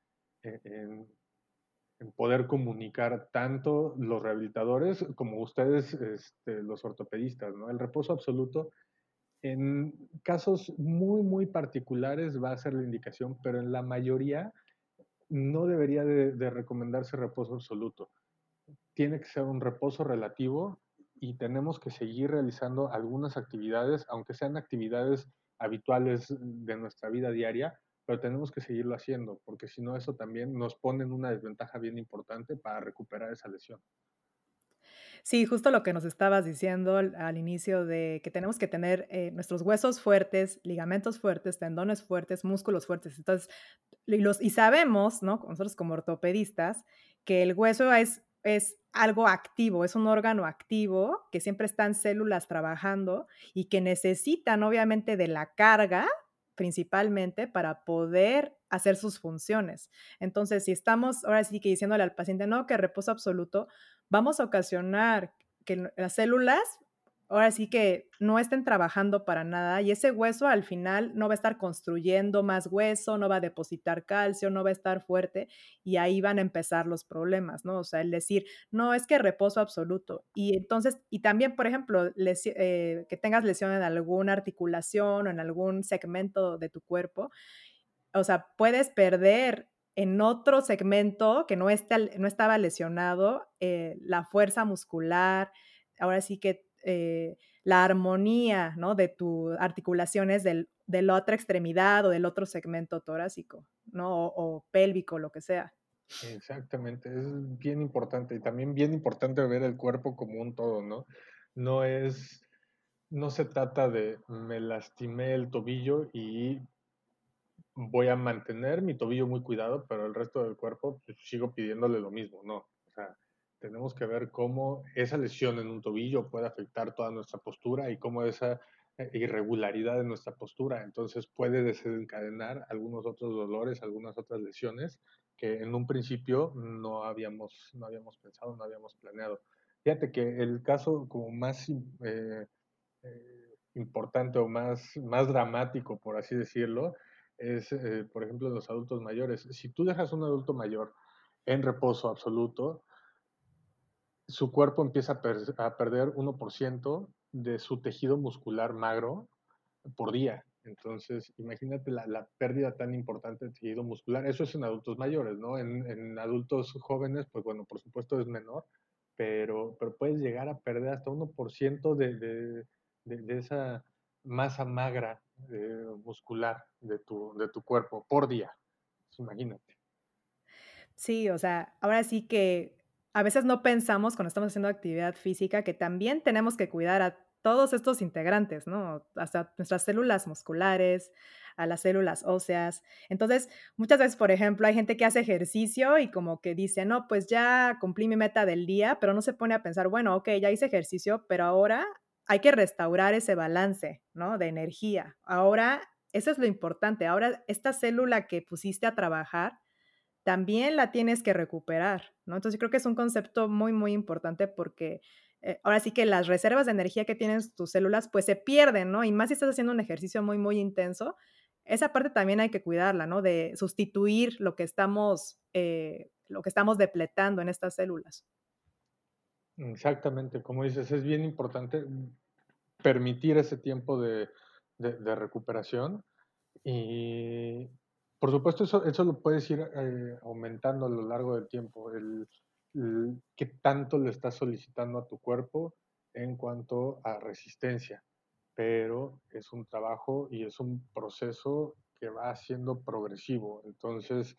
poder comunicar tanto los rehabilitadores como ustedes, este, los ortopedistas, ¿no? El reposo absoluto en casos muy, muy particulares va a ser la indicación, pero en la mayoría no debería de, recomendarse reposo absoluto. Tiene que ser un reposo relativo y tenemos que seguir realizando algunas actividades, aunque sean actividades habituales de nuestra vida diaria, pero tenemos que seguirlo haciendo, porque si no eso también nos pone en una desventaja bien importante para recuperar esa lesión. Sí, justo lo que nos estabas diciendo al, inicio de que tenemos que tener eh, nuestros huesos fuertes, ligamentos fuertes, tendones fuertes, músculos fuertes. Entonces, y, y sabemos, ¿no? Nosotros como ortopedistas, que el hueso es, es algo activo, es un órgano activo que siempre están células trabajando y que necesitan obviamente de la carga principalmente para poder hacer sus funciones. Entonces, si estamos ahora sí que diciéndole al paciente, no, que reposo absoluto, vamos a ocasionar que las células ahora sí que no estén trabajando para nada y ese hueso al final no va a estar construyendo más hueso, no va a depositar calcio, no va a estar fuerte y ahí van a empezar los problemas, ¿no? O sea, el decir, no, es que reposo absoluto. Y entonces, y también, por ejemplo, eh, que tengas lesión en alguna articulación o en algún segmento de tu cuerpo, o sea, puedes perder en otro segmento que no, está, no estaba lesionado, eh, la fuerza muscular, ahora sí que eh, la armonía ¿no? de tus articulaciones del, de la otra extremidad o del otro segmento torácico, ¿no? O, pélvico, lo que sea. Exactamente, es bien importante y también bien importante ver el cuerpo como un todo, ¿no? No es, no se trata de me lastimé el tobillo y voy a mantener mi tobillo muy cuidado, pero el resto del cuerpo pues, sigo pidiéndole lo mismo, ¿no? O sea, tenemos que ver cómo esa lesión en un tobillo puede afectar toda nuestra postura y cómo esa eh, irregularidad en nuestra postura entonces puede desencadenar algunos otros dolores, algunas otras lesiones que en un principio no habíamos, no habíamos pensado, no habíamos planeado. Fíjate que el caso como más eh, eh, importante o más, más dramático, por así decirlo, es, eh, por ejemplo, en los adultos mayores. Si tú dejas a un adulto mayor en reposo absoluto, su cuerpo empieza a, per a perder 1% de su tejido muscular magro por día. Entonces, imagínate la, pérdida tan importante de tejido muscular. Eso es en adultos mayores, ¿no? En, adultos jóvenes, pues bueno, por supuesto es menor, pero, pero puedes llegar a perder hasta 1% de, de, de, esa masa magra eh, muscular de tu, de tu cuerpo por día. imagínate. Sí, o sea, ahora sí que a veces no pensamos cuando estamos haciendo actividad física que también tenemos que cuidar a todos estos integrantes, ¿no? Hasta nuestras células musculares, a las células óseas. Entonces, muchas veces, por ejemplo, hay gente que hace ejercicio y como que dice, no, pues ya cumplí mi meta del día, pero no se pone a pensar, bueno, ok, ya hice ejercicio, pero ahora hay que restaurar ese balance, ¿no? De energía. Ahora, eso es lo importante. Ahora, esta célula que pusiste a trabajar, también la tienes que recuperar, ¿no? Entonces, creo que es un concepto muy, muy importante porque eh, ahora sí que las reservas de energía que tienen tus células, pues se pierden, ¿no? Y más si estás haciendo un ejercicio muy, muy intenso, esa parte también hay que cuidarla, ¿no? De sustituir lo que estamos, eh, lo que estamos depletando en estas células. Exactamente, como dices, es bien importante permitir ese tiempo de, recuperación y por supuesto eso, eso lo puedes ir eh, aumentando a lo largo del tiempo. El, qué tanto le estás solicitando a tu cuerpo en cuanto a resistencia. Pero es un trabajo y es un proceso que va siendo progresivo. Entonces,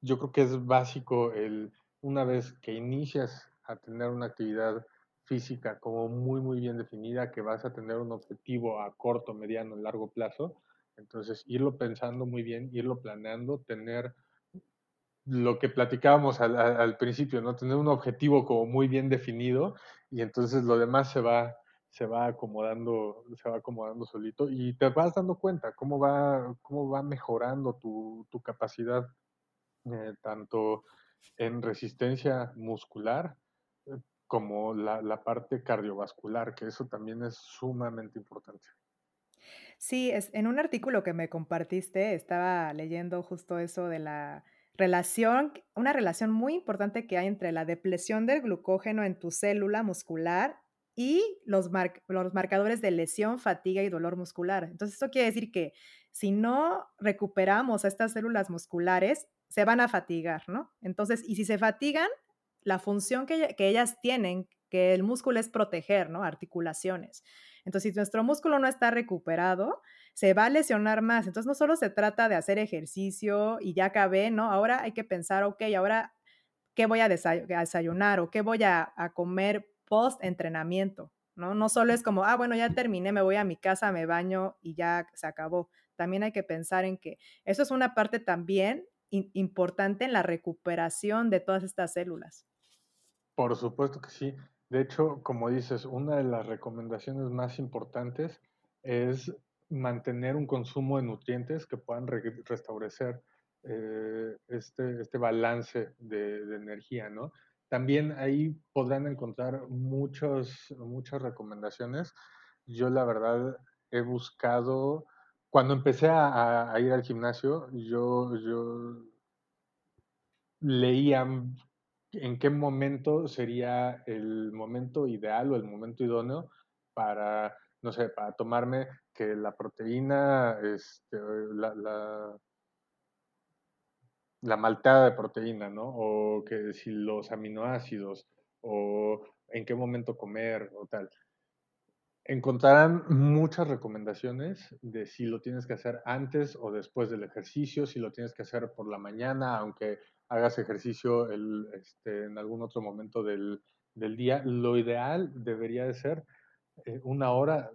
yo creo que es básico el, una vez que inicias a tener una actividad física como muy, muy bien definida, que vas a tener un objetivo a corto, mediano, largo plazo, entonces irlo pensando muy bien, irlo planeando, tener lo que platicábamos al, principio, ¿no? Tener un objetivo como muy bien definido y entonces lo demás se va, se va acomodando, se va acomodando solito y te vas dando cuenta cómo va, cómo va mejorando tu, capacidad, eh, tanto en resistencia muscular como la, la parte cardiovascular, que eso también es sumamente importante. Sí, es, en un artículo que me compartiste estaba leyendo justo eso de la relación, una relación muy importante que hay entre la depresión del glucógeno en tu célula muscular y los, los marcadores de lesión, fatiga y dolor muscular. Entonces, esto quiere decir que si no recuperamos a estas células musculares, se van a fatigar, ¿no? Entonces, y si se fatigan, la función que, ellas tienen, que el músculo es proteger, ¿no? Articulaciones. Entonces, si nuestro músculo no está recuperado, se va a lesionar más. Entonces, no solo se trata de hacer ejercicio y ya acabé, ¿no? Ahora hay que pensar, ok, ahora, ¿qué voy a desayunar o qué voy a, comer post entrenamiento? ¿no? No solo es como, ah, bueno, ya terminé, me voy a mi casa, me baño y ya se acabó. También hay que pensar en que eso es una parte también importante en la recuperación de todas estas células. Por supuesto que sí. De hecho, como dices, una de las recomendaciones más importantes es mantener un consumo de nutrientes que puedan restablecer eh, este, este, balance de, energía, ¿no? También ahí podrán encontrar muchos, muchas recomendaciones. Yo la verdad he buscado, cuando empecé a, a ir al gimnasio, yo, yo leía en qué momento sería el momento ideal o el momento idóneo para, no sé, para tomarme que la proteína, este, la, la, la de proteína, ¿no? O que si los aminoácidos, o en qué momento comer, o tal encontrarán muchas recomendaciones de si lo tienes que hacer antes o después del ejercicio, si lo tienes que hacer por la mañana, aunque hagas ejercicio este, en algún otro momento del, día. Lo ideal debería de ser eh, una hora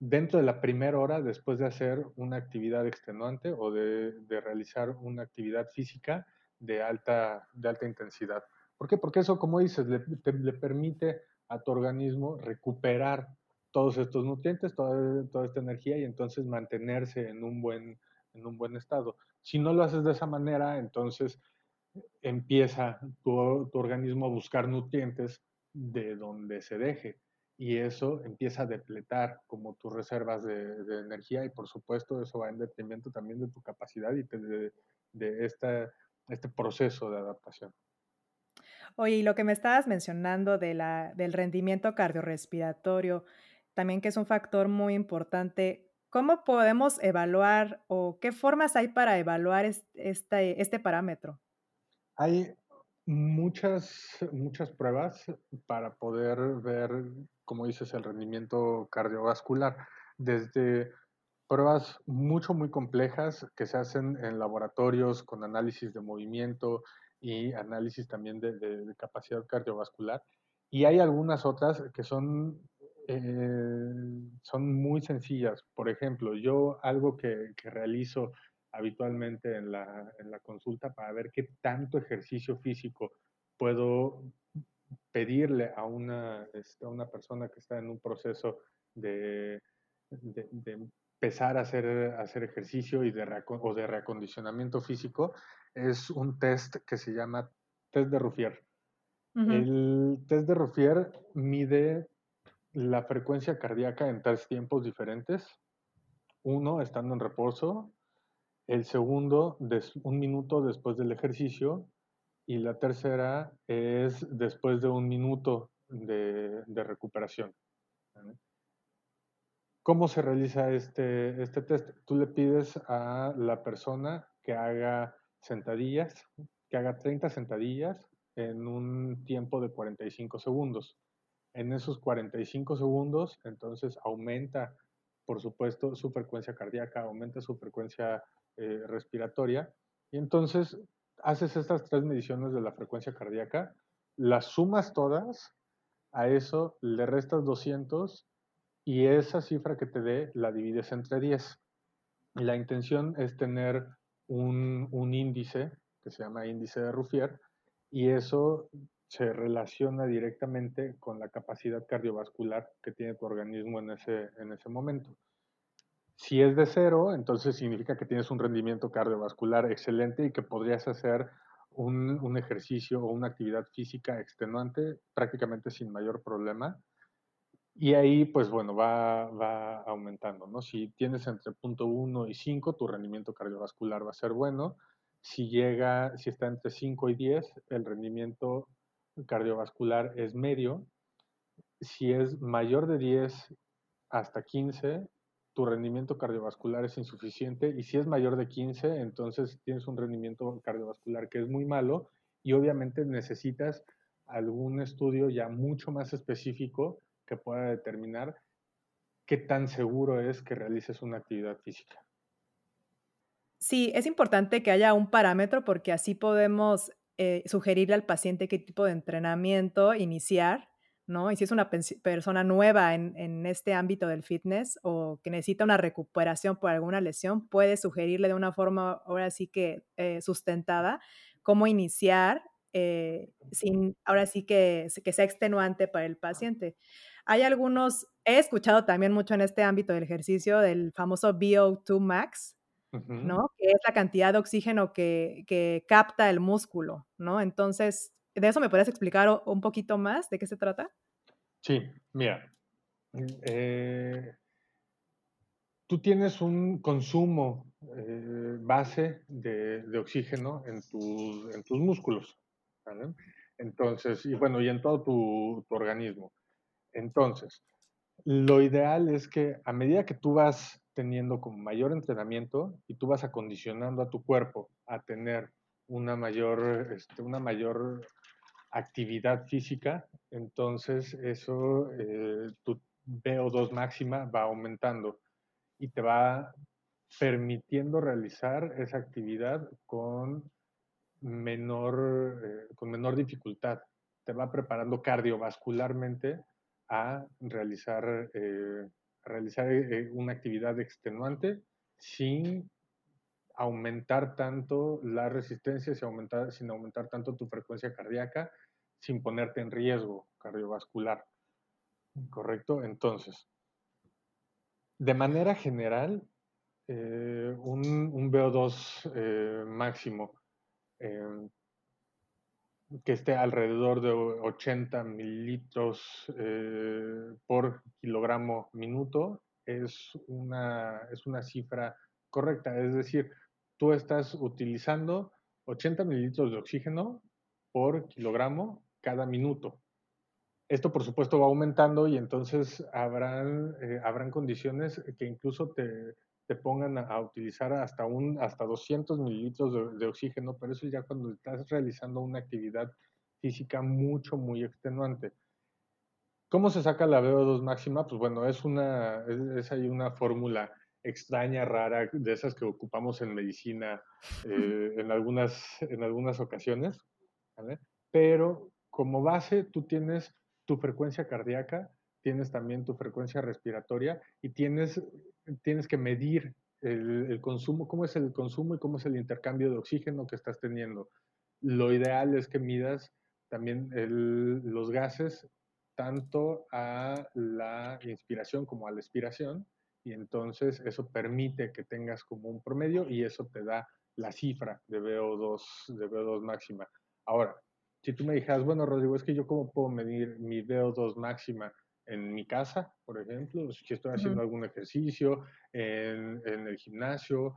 dentro de la primera hora después de hacer una actividad extenuante o de, realizar una actividad física de alta, de alta intensidad. ¿Por qué? Porque eso, como dices, le, le permite a tu organismo recuperar todos estos nutrientes, toda, toda, esta energía y entonces mantenerse en un, buen, en un buen estado. Si no lo haces de esa manera, entonces empieza tu, tu organismo a buscar nutrientes de donde se deje y eso empieza a depletar como tus reservas de, energía y por supuesto eso va en detrimento también de tu capacidad y de, este proceso de adaptación. Oye, lo que me estabas mencionando del rendimiento cardiorrespiratorio, también que es un factor muy importante. ¿Cómo podemos evaluar o qué formas hay para evaluar es este parámetro? Hay muchas muchas pruebas para poder ver, como dices, el rendimiento cardiovascular, desde pruebas mucho, muy complejas que se hacen en laboratorios con análisis de movimiento y análisis también de capacidad cardiovascular. Y hay algunas otras que son, eh, son muy sencillas. Por ejemplo, yo algo que realizo habitualmente en la en la consulta para ver qué tanto ejercicio físico puedo pedirle a una, este, a una persona que está en un proceso de de de empezar a hacer a hacer ejercicio y de o de reacondicionamiento físico, es un test que se llama test de Ruffier. Ujú. El test de Ruffier mide la frecuencia cardíaca en 3 tiempos diferentes. Uno, estando en reposo, el segundo, des 1 minuto después del ejercicio, y la tercera es después de 1 minuto de de recuperación. ¿Cómo se realiza este este test? Tú le pides a la persona que haga sentadillas, que haga 30 sentadillas en un tiempo de 45 segundos. En esos 45 segundos, entonces aumenta, por supuesto, su frecuencia cardíaca, aumenta su frecuencia, eh, respiratoria, y entonces haces estas 3 mediciones de la frecuencia cardíaca, las sumas todas, a eso le restas 200 y esa cifra que te dé la divides entre 10. La intención es tener un un índice que se llama índice de Ruffier, y eso se relaciona directamente con la capacidad cardiovascular que tiene tu organismo en ese en ese momento. Si es de 0, entonces significa que tienes un rendimiento cardiovascular excelente y que podrías hacer un un ejercicio o una actividad física extenuante prácticamente sin mayor problema. Y ahí, pues bueno, va va aumentando, ¿no? Si tienes entre 0.1 y 5, tu rendimiento cardiovascular va a ser bueno. Si llega si está entre 5 y 10, el rendimiento cardiovascular es medio. Si es mayor de 10 hasta 15, tu rendimiento cardiovascular es insuficiente, y si es mayor de 15, entonces tienes un rendimiento cardiovascular que es muy malo, y obviamente necesitas algún estudio ya mucho más específico que pueda determinar qué tan seguro es que realices una actividad física. Sí, es importante que haya un parámetro, porque así podemos, eh, sugerirle al paciente qué tipo de entrenamiento iniciar, ¿no? Y si es una persona nueva en en este ámbito del fitness, o que necesita una recuperación por alguna lesión, puedes sugerirle de una forma, ahora sí que, eh, sustentada, cómo iniciar, eh, sin ahora sí que que sea extenuante para el paciente. Hay algunos he escuchado también mucho en este ámbito del ejercicio del famoso VO2 max. ¿no? Que es la cantidad de oxígeno que que capta el músculo, ¿no? Entonces, ¿de eso me podrías explicar un poquito más, de qué se trata? Sí, mira, mm, eh tú tienes un consumo, eh, base de oxígeno en tus músculos. Entonces, y bueno, y en todo tu tu organismo. Entonces, lo ideal es que a medida que tú vas teniendo como mayor entrenamiento, y tú vas acondicionando a tu cuerpo a tener una mayor, este, una mayor actividad física, entonces eso, eh, tu VO2 máxima va aumentando, y te va permitiendo realizar esa actividad con menor, eh, con menor dificultad. Te va preparando cardiovascularmente a realizar, eh, realizar, eh, una actividad extenuante sin aumentar tanto la resistencia, sin aumentar sin aumentar tanto tu frecuencia cardíaca, sin ponerte en riesgo cardiovascular, ¿correcto? Entonces de manera general, eh, un un VO2, eh, máximo, em que esté alrededor de o 80 mililitros, eh, por kilogramo minuto, es una es una cifra correcta. Es decir, tú estás utilizando 80 mililitros de oxígeno por kilogramo cada minuto. Esto, por supuesto, va aumentando y entonces habrán, eh, habrán condiciones que incluso te, te pongan a, utilizar hasta, un, hasta 200 mililitros de, de, oxígeno, pero eso ya cuando estás realizando una actividad física mucho, muy extenuante. ¿Cómo se saca la VO2 máxima? Pues bueno, es, una, es, es ahí una fórmula extraña, rara, de esas que ocupamos en medicina *laughs* eh, en, algunas, en algunas ocasiones, ¿vale? Pero como base tú tienes tu frecuencia cardíaca, tienes también tu frecuencia respiratoria y tienes, tienes que medir el, consumo, cómo es el consumo y cómo es el intercambio de oxígeno que estás teniendo. Lo ideal es que midas también los gases tanto a la inspiración como a la expiración y entonces eso permite que tengas como un promedio y eso te da la cifra de VO2, de VO2 máxima. Ahora, si tú me dijeras, bueno, Rodrigo, es que yo cómo puedo medir mi VO2 máxima en mi casa, por ejemplo, si estoy haciendo uh -huh. algún ejercicio, en, en, el gimnasio,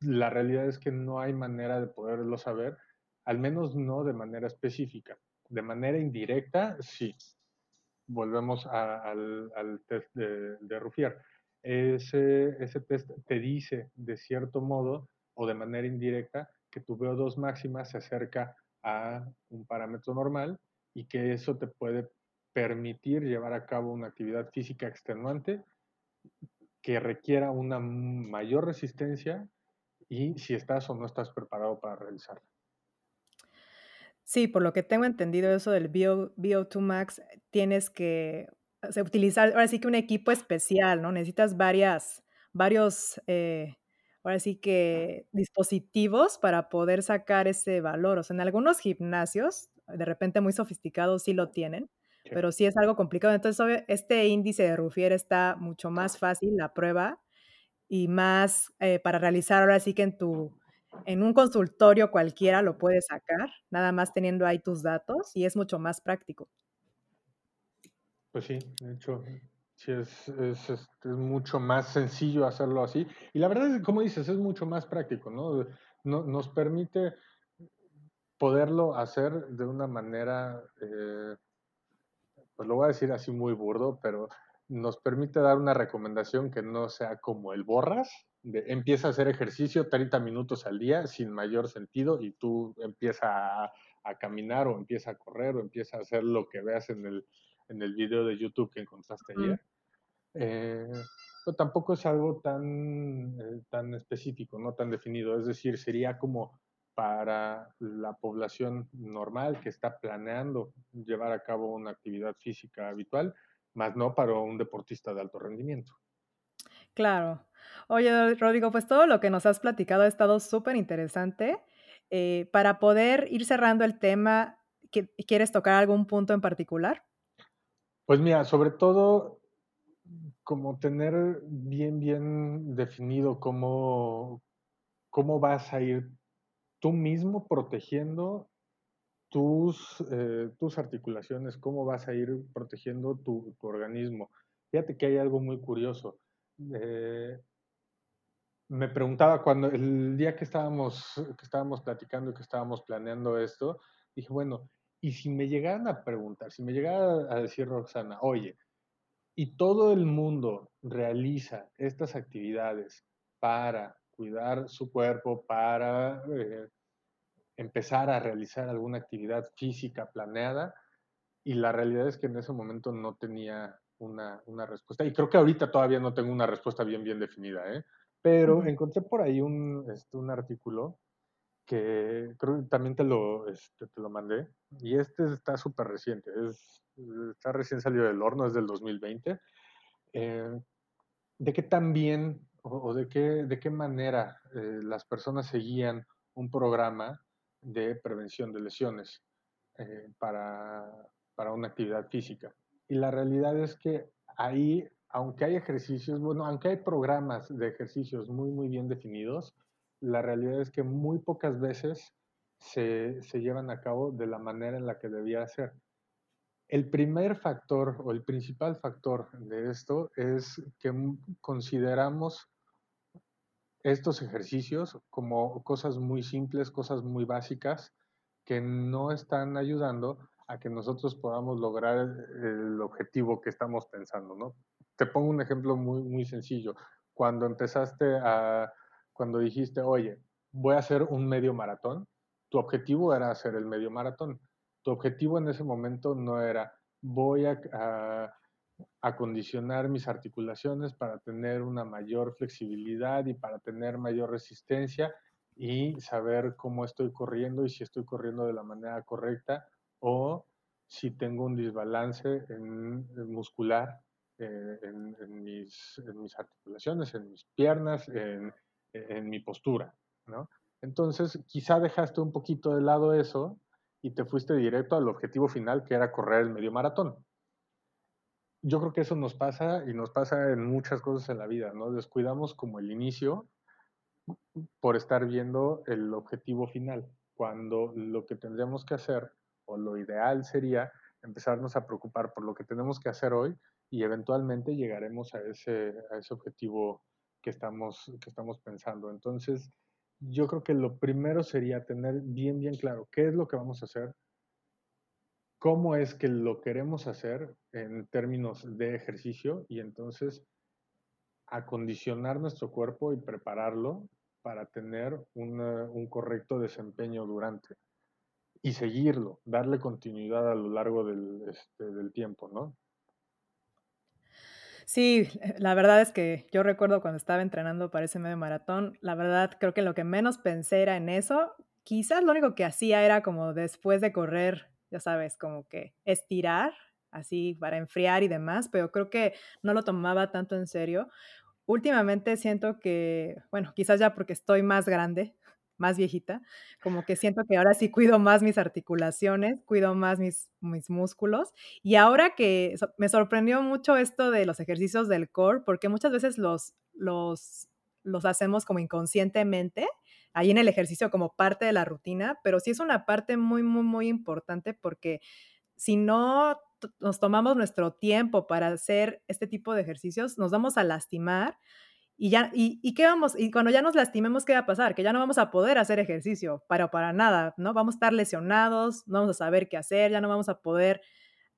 la realidad es que no hay manera de poderlo saber, al menos no de manera específica. De manera indirecta, sí. Volvemos a, al, al, test de, de Ruffier. Ese, ese test te dice, de cierto modo, o de manera indirecta, que tu VO2 máxima se acerca a un parámetro normal y que eso te puede permitir llevar a cabo una actividad física extenuante que requiera una mayor resistencia y si estás o no estás preparado para realizarla. Sí, por lo que tengo entendido eso del VO, VO2 Max, tienes que o sea, utilizar ahora sí que un equipo especial, ¿no? Necesitas varias, varios, eh, ahora sí que dispositivos para poder sacar ese valor. O sea, en algunos gimnasios, de repente muy sofisticados, sí lo tienen, sí. pero sí es algo complicado. Entonces, obvio, este índice de Ruffier está mucho más fácil, la prueba, y más eh, para realizar ahora sí que en tu, en un consultorio cualquiera lo puedes sacar, nada más teniendo ahí tus datos, y es mucho más práctico. Pues sí, de hecho, sí es, es, es, es, mucho más sencillo hacerlo así. Y la verdad es que, como dices, es mucho más práctico, ¿no? no nos permite poderlo hacer de una manera, eh, pues lo voy a decir así muy burdo, pero nos permite dar una recomendación que no sea como el borras, de empieza a hacer ejercicio 30 minutos al día sin mayor sentido y tú empieza a, a caminar o empieza a correr o empieza a hacer lo que veas en el, en el video de YouTube que encontraste ayer. Eh, pero tampoco es algo tan, eh, tan específico, no tan definido. Es decir, sería como para la población normal que está planeando llevar a cabo una actividad física habitual, más no para un deportista de alto rendimiento. Claro. Oye, Rodrigo, pues todo lo que nos has platicado ha estado súper interesante. Eh, para poder ir cerrando el tema, ¿quieres tocar algún punto en particular? Pues mira, sobre todo como tener bien, bien definido cómo, cómo vas a ir tú mismo protegiendo tus, eh, tus articulaciones, cómo vas a ir protegiendo tu, tu, organismo. Fíjate que hay algo muy curioso. Eh, me preguntaba cuando el día que estábamos, que estábamos platicando y que estábamos planeando esto, dije, bueno, y si me llegaran a preguntar, si me llegara a decir Roxana, oye, y todo el mundo realiza estas actividades para cuidar su cuerpo, para eh, empezar a realizar alguna actividad física planeada, y la realidad es que en ese momento no tenía una, una respuesta, y creo que ahorita todavía no tengo una respuesta bien, bien definida, ¿eh? pero encontré por ahí un, este, un artículo que creo que también te lo, este, te lo mandé, y este está súper reciente, es, está recién salido del horno, es del 2020, eh, de qué tan bien o, de, qué, de qué manera eh, las personas seguían un programa de prevención de lesiones eh, para, para una actividad física. Y la realidad es que ahí, aunque hay ejercicios, bueno, aunque hay programas de ejercicios muy, muy bien definidos, la realidad es que muy pocas veces se, se, llevan a cabo de la manera en la que debía ser. El primer factor o el principal factor de esto es que consideramos estos ejercicios como cosas muy simples, cosas muy básicas que no están ayudando a que nosotros podamos lograr el objetivo que estamos pensando, ¿no? Te pongo un ejemplo muy, muy sencillo. Cuando empezaste a, cuando dijiste, oye, voy a hacer un medio maratón, tu objetivo era hacer el medio maratón. Tu objetivo en ese momento no era, voy a, acondicionar mis articulaciones para tener una mayor flexibilidad y para tener mayor resistencia y saber cómo estoy corriendo y si estoy corriendo de la manera correcta o si tengo un desbalance en, muscular eh, en, mis, articulaciones, en mis piernas, en, en mi postura, ¿no? Entonces, quizá dejaste un poquito de lado eso y te fuiste directo al objetivo final, que era correr el medio maratón. Yo creo que eso nos pasa y nos pasa en muchas cosas en la vida, ¿no? Descuidamos como el inicio por estar viendo el objetivo final, cuando lo que tendríamos que hacer o lo ideal sería empezarnos a preocupar por lo que tenemos que hacer hoy y eventualmente llegaremos a ese, a ese objetivo que estamos, que estamos pensando. Entonces, yo creo que lo primero sería tener bien, bien claro qué es lo que vamos a hacer, cómo es que lo queremos hacer en términos de ejercicio y entonces acondicionar nuestro cuerpo y prepararlo para tener un correcto desempeño durante y seguirlo, darle continuidad a lo largo del, este, del tiempo, ¿no? Sí, la verdad es que yo recuerdo cuando estaba entrenando para ese medio maratón, la verdad creo que lo que menos pensé era en eso. Quizás lo único que hacía era como después de correr, ya sabes, como que estirar, así para enfriar y demás, pero creo que no lo tomaba tanto en serio. Últimamente siento que, bueno, quizás ya porque estoy más grande, más viejita, como que siento que ahora sí cuido más mis articulaciones, cuido más mis, mis músculos. Y ahora que me sorprendió mucho esto de los ejercicios del core, porque muchas veces los, los, los hacemos como inconscientemente, ahí en el ejercicio como parte de la rutina, pero sí es una parte muy, muy, muy importante porque si no nos tomamos nuestro tiempo para hacer este tipo de ejercicios, nos vamos a lastimar y ya, y, qué vamos, y cuando ya nos lastimemos, ¿qué va a pasar? Que ya no vamos a poder hacer ejercicio, pero para nada, ¿no? Vamos a estar lesionados, no vamos a saber qué hacer, ya no vamos a poder,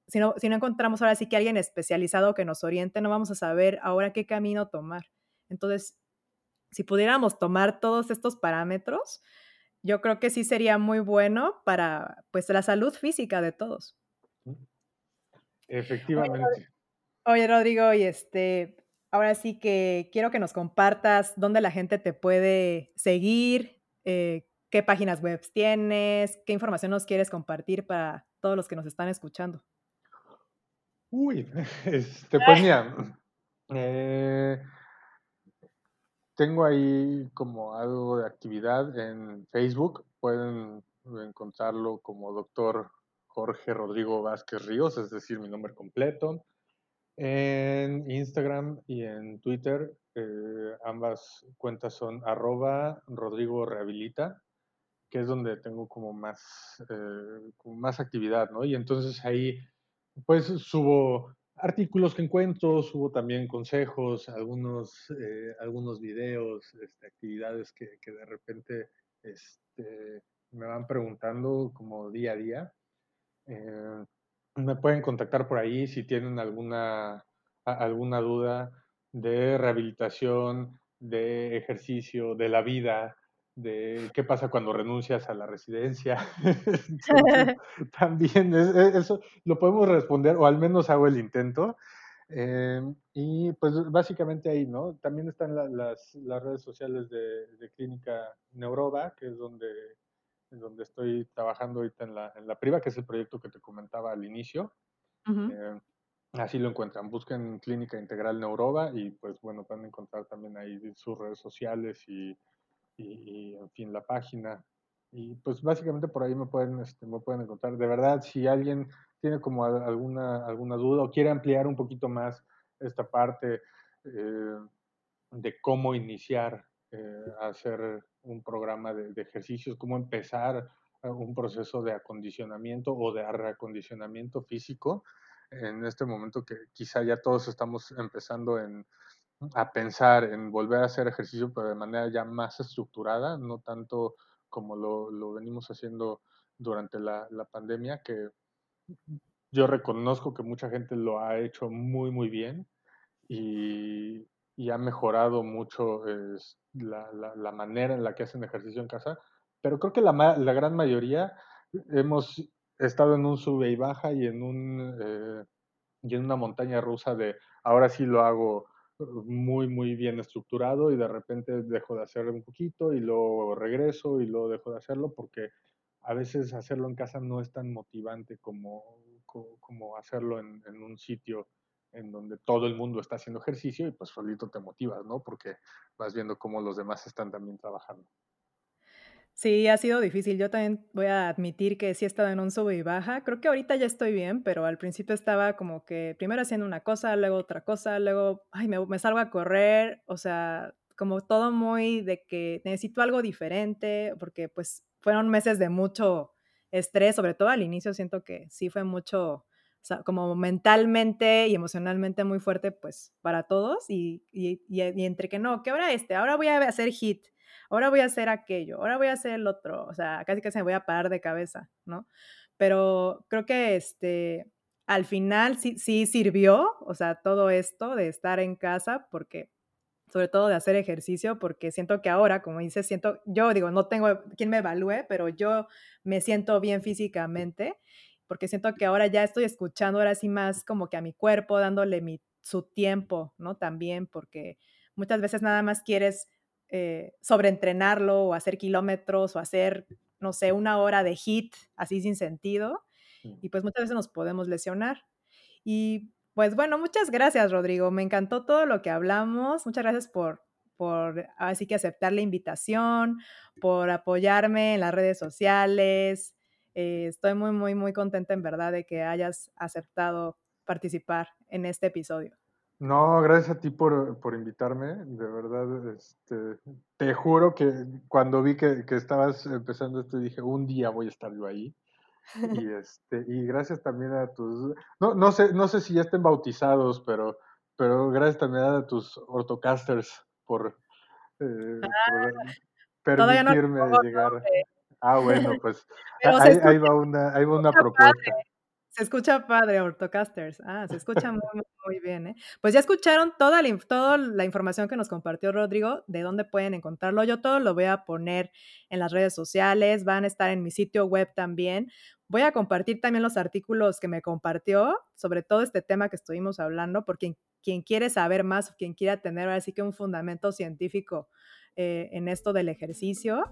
si no, si no encontramos ahora sí que alguien especializado que nos oriente, no vamos a saber ahora qué camino tomar. Entonces, si pudiéramos tomar todos estos parámetros, yo creo que sí sería muy bueno para, pues, la salud física de todos. Efectivamente. Oye, Rodrigo, y este, Ahora sí que quiero que nos compartas dónde la gente te puede seguir, eh, qué páginas web tienes, qué información nos quieres compartir para todos los que nos están escuchando. Uy, *laughs* este, pues mira, eh, tengo ahí como algo de actividad en Facebook, pueden encontrarlo como doctor Jorge Rodrigo Vázquez Ríos, es decir, mi nombre completo. En Instagram y en Twitter, eh, ambas cuentas son arroba Rodrigo Rehabilita, que es donde tengo como más, eh, más actividad, ¿no? Y entonces ahí, pues subo artículos que encuentro, subo también consejos, algunos, eh, algunos videos, este, actividades que, que, de repente este, me van preguntando como día a día me pueden contactar por ahí si tienen alguna, alguna duda de rehabilitación, de ejercicio, de la vida, de qué pasa cuando renuncias a la residencia. *laughs* *laughs* también e, eso lo podemos responder, o al menos hago el intento. Em, y pues básicamente ahí, ¿no? También están las, las, redes sociales de, de, Clínica Neuroba, que es donde en donde estoy trabajando ahorita en la, en la priva, que es el proyecto que te comentaba al inicio. Eh, así lo encuentran. Busquen Clínica Integral Neuroba y pues bueno, pueden encontrar también ahí sus redes sociales y, y, en fin, la página. Y pues básicamente por ahí me pueden, este, me pueden encontrar. De verdad, si alguien tiene como alguna, alguna duda o quiere ampliar un poquito más esta parte eh, de cómo iniciar eh, hacer un programa de, ejercicios, cómo empezar eh, un proceso de acondicionamiento o de reacondicionamiento físico. En este momento que quizá ya todos estamos empezando a pensar en volver a hacer ejercicio, pero de manera ya más estructurada, no tanto como lo, venimos haciendo durante la, pandemia, que yo reconozco que mucha gente lo ha hecho muy, muy bien. Y, y ha mejorado mucho la, la, manera en la que hacen ejercicio en casa, pero creo que la, la gran mayoría hemos estado en un sube y baja y en, un, eh, y en una montaña rusa de ahora sí lo hago muy, muy bien estructurado y de repente dejo de hacer un poquito y luego regreso y luego dejo de hacerlo porque a veces hacerlo en casa no es tan motivante como, como, hacerlo en, un sitio en donde todo el mundo está haciendo ejercicio y pues solito te motivas, ¿no? Porque vas viendo cómo los demás están también trabajando. Sí, ha sido difícil. Yo también voy a admitir que sí he estado en un sube y baja. Creo que ahorita ya estoy bien, pero al principio estaba como que primero haciendo una cosa, luego otra cosa, luego, ay, me, me salgo a correr, o sea, como todo muy de que necesito algo diferente, porque pues fueron meses de mucho estrés, sobre todo al inicio siento que sí fue mucho, como mentalmente y emocionalmente muy fuerte, pues para todos, y, y, y, y entre que no, que ahora este, ahora voy a hacer hit, ahora voy a hacer aquello, ahora voy a hacer el otro, o sea, casi casi me voy a parar de cabeza, ¿no? Pero creo que este, al final sí, sí sirvió, o sea, todo esto de estar en casa, porque sobre todo de hacer ejercicio, porque siento que ahora, como dices, siento, yo digo, no tengo quien me evalúe, pero yo me siento bien físicamente, porque siento que ahora ya estoy escuchando ahora sí más como que a mi cuerpo, dándole mi, su tiempo, ¿no? También, porque muchas veces nada más quieres eh, sobreentrenarlo o hacer kilómetros o hacer, no sé, una hora de hit así sin sentido. Y pues muchas veces nos podemos lesionar. Y pues bueno, muchas gracias, Rodrigo. Me encantó todo lo que hablamos. Muchas gracias por, por así que aceptar la invitación, por apoyarme en las redes sociales. Eh, estoy muy, muy, muy contenta en verdad de que hayas aceptado participar en este episodio. No, gracias a ti por, por invitarme, de verdad, este, te juro que cuando vi que, que, estabas empezando esto dije, un día voy a estar yo ahí. Y, este, y gracias también a tus, no, no, sé, no sé si ya estén bautizados, pero, pero gracias también a tus ortocasters por, eh, ah, por permitirme no llegar. Nombre. Ah, bueno, *laughs* pues ahí, ahí, va una, ahí va una propuesta. Padre. Se escucha padre, Ortocasters. Ah, se escucha muy, muy bien. ¿eh? Pues ya escucharon toda la, toda la información que nos compartió Rodrigo, de dónde pueden encontrarlo. Yo todo lo voy a poner en las redes sociales, van a estar en mi sitio web también. Voy a compartir también los artículos que me compartió sobre todo este tema que estuvimos hablando, porque quien quiere saber más, quien quiera tener así que un fundamento científico eh, en esto del ejercicio.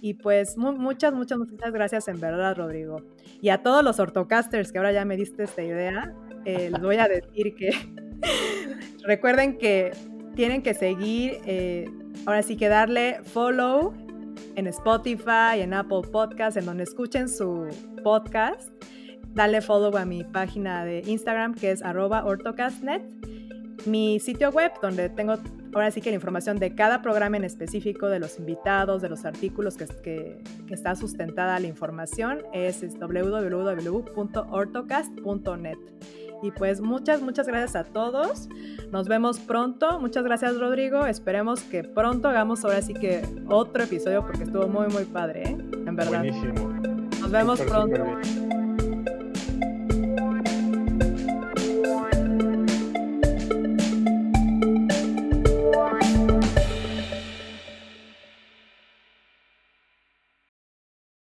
Y pues muchas, muchas, muchas gracias en verdad, Rodrigo. Y a todos los ortocasters que ahora ya me diste esta idea, eh, les voy a decir que *laughs* recuerden que tienen que seguir, eh, ahora sí que darle follow en Spotify, en Apple Podcast, en donde escuchen su podcast. Dale follow a mi página de Instagram que es arroba ortocastnet. Mi sitio web donde tengo ahora sí que la información de cada programa en específico, de los invitados, de los artículos que, que, que está sustentada la información, es www.ortocast.net. Y pues muchas, muchas gracias a todos. Nos vemos pronto. Muchas gracias Rodrigo. Esperemos que pronto hagamos ahora sí que otro episodio porque estuvo muy, muy padre, ¿eh? En verdad. Buenísimo. Nos vemos super, pronto. Super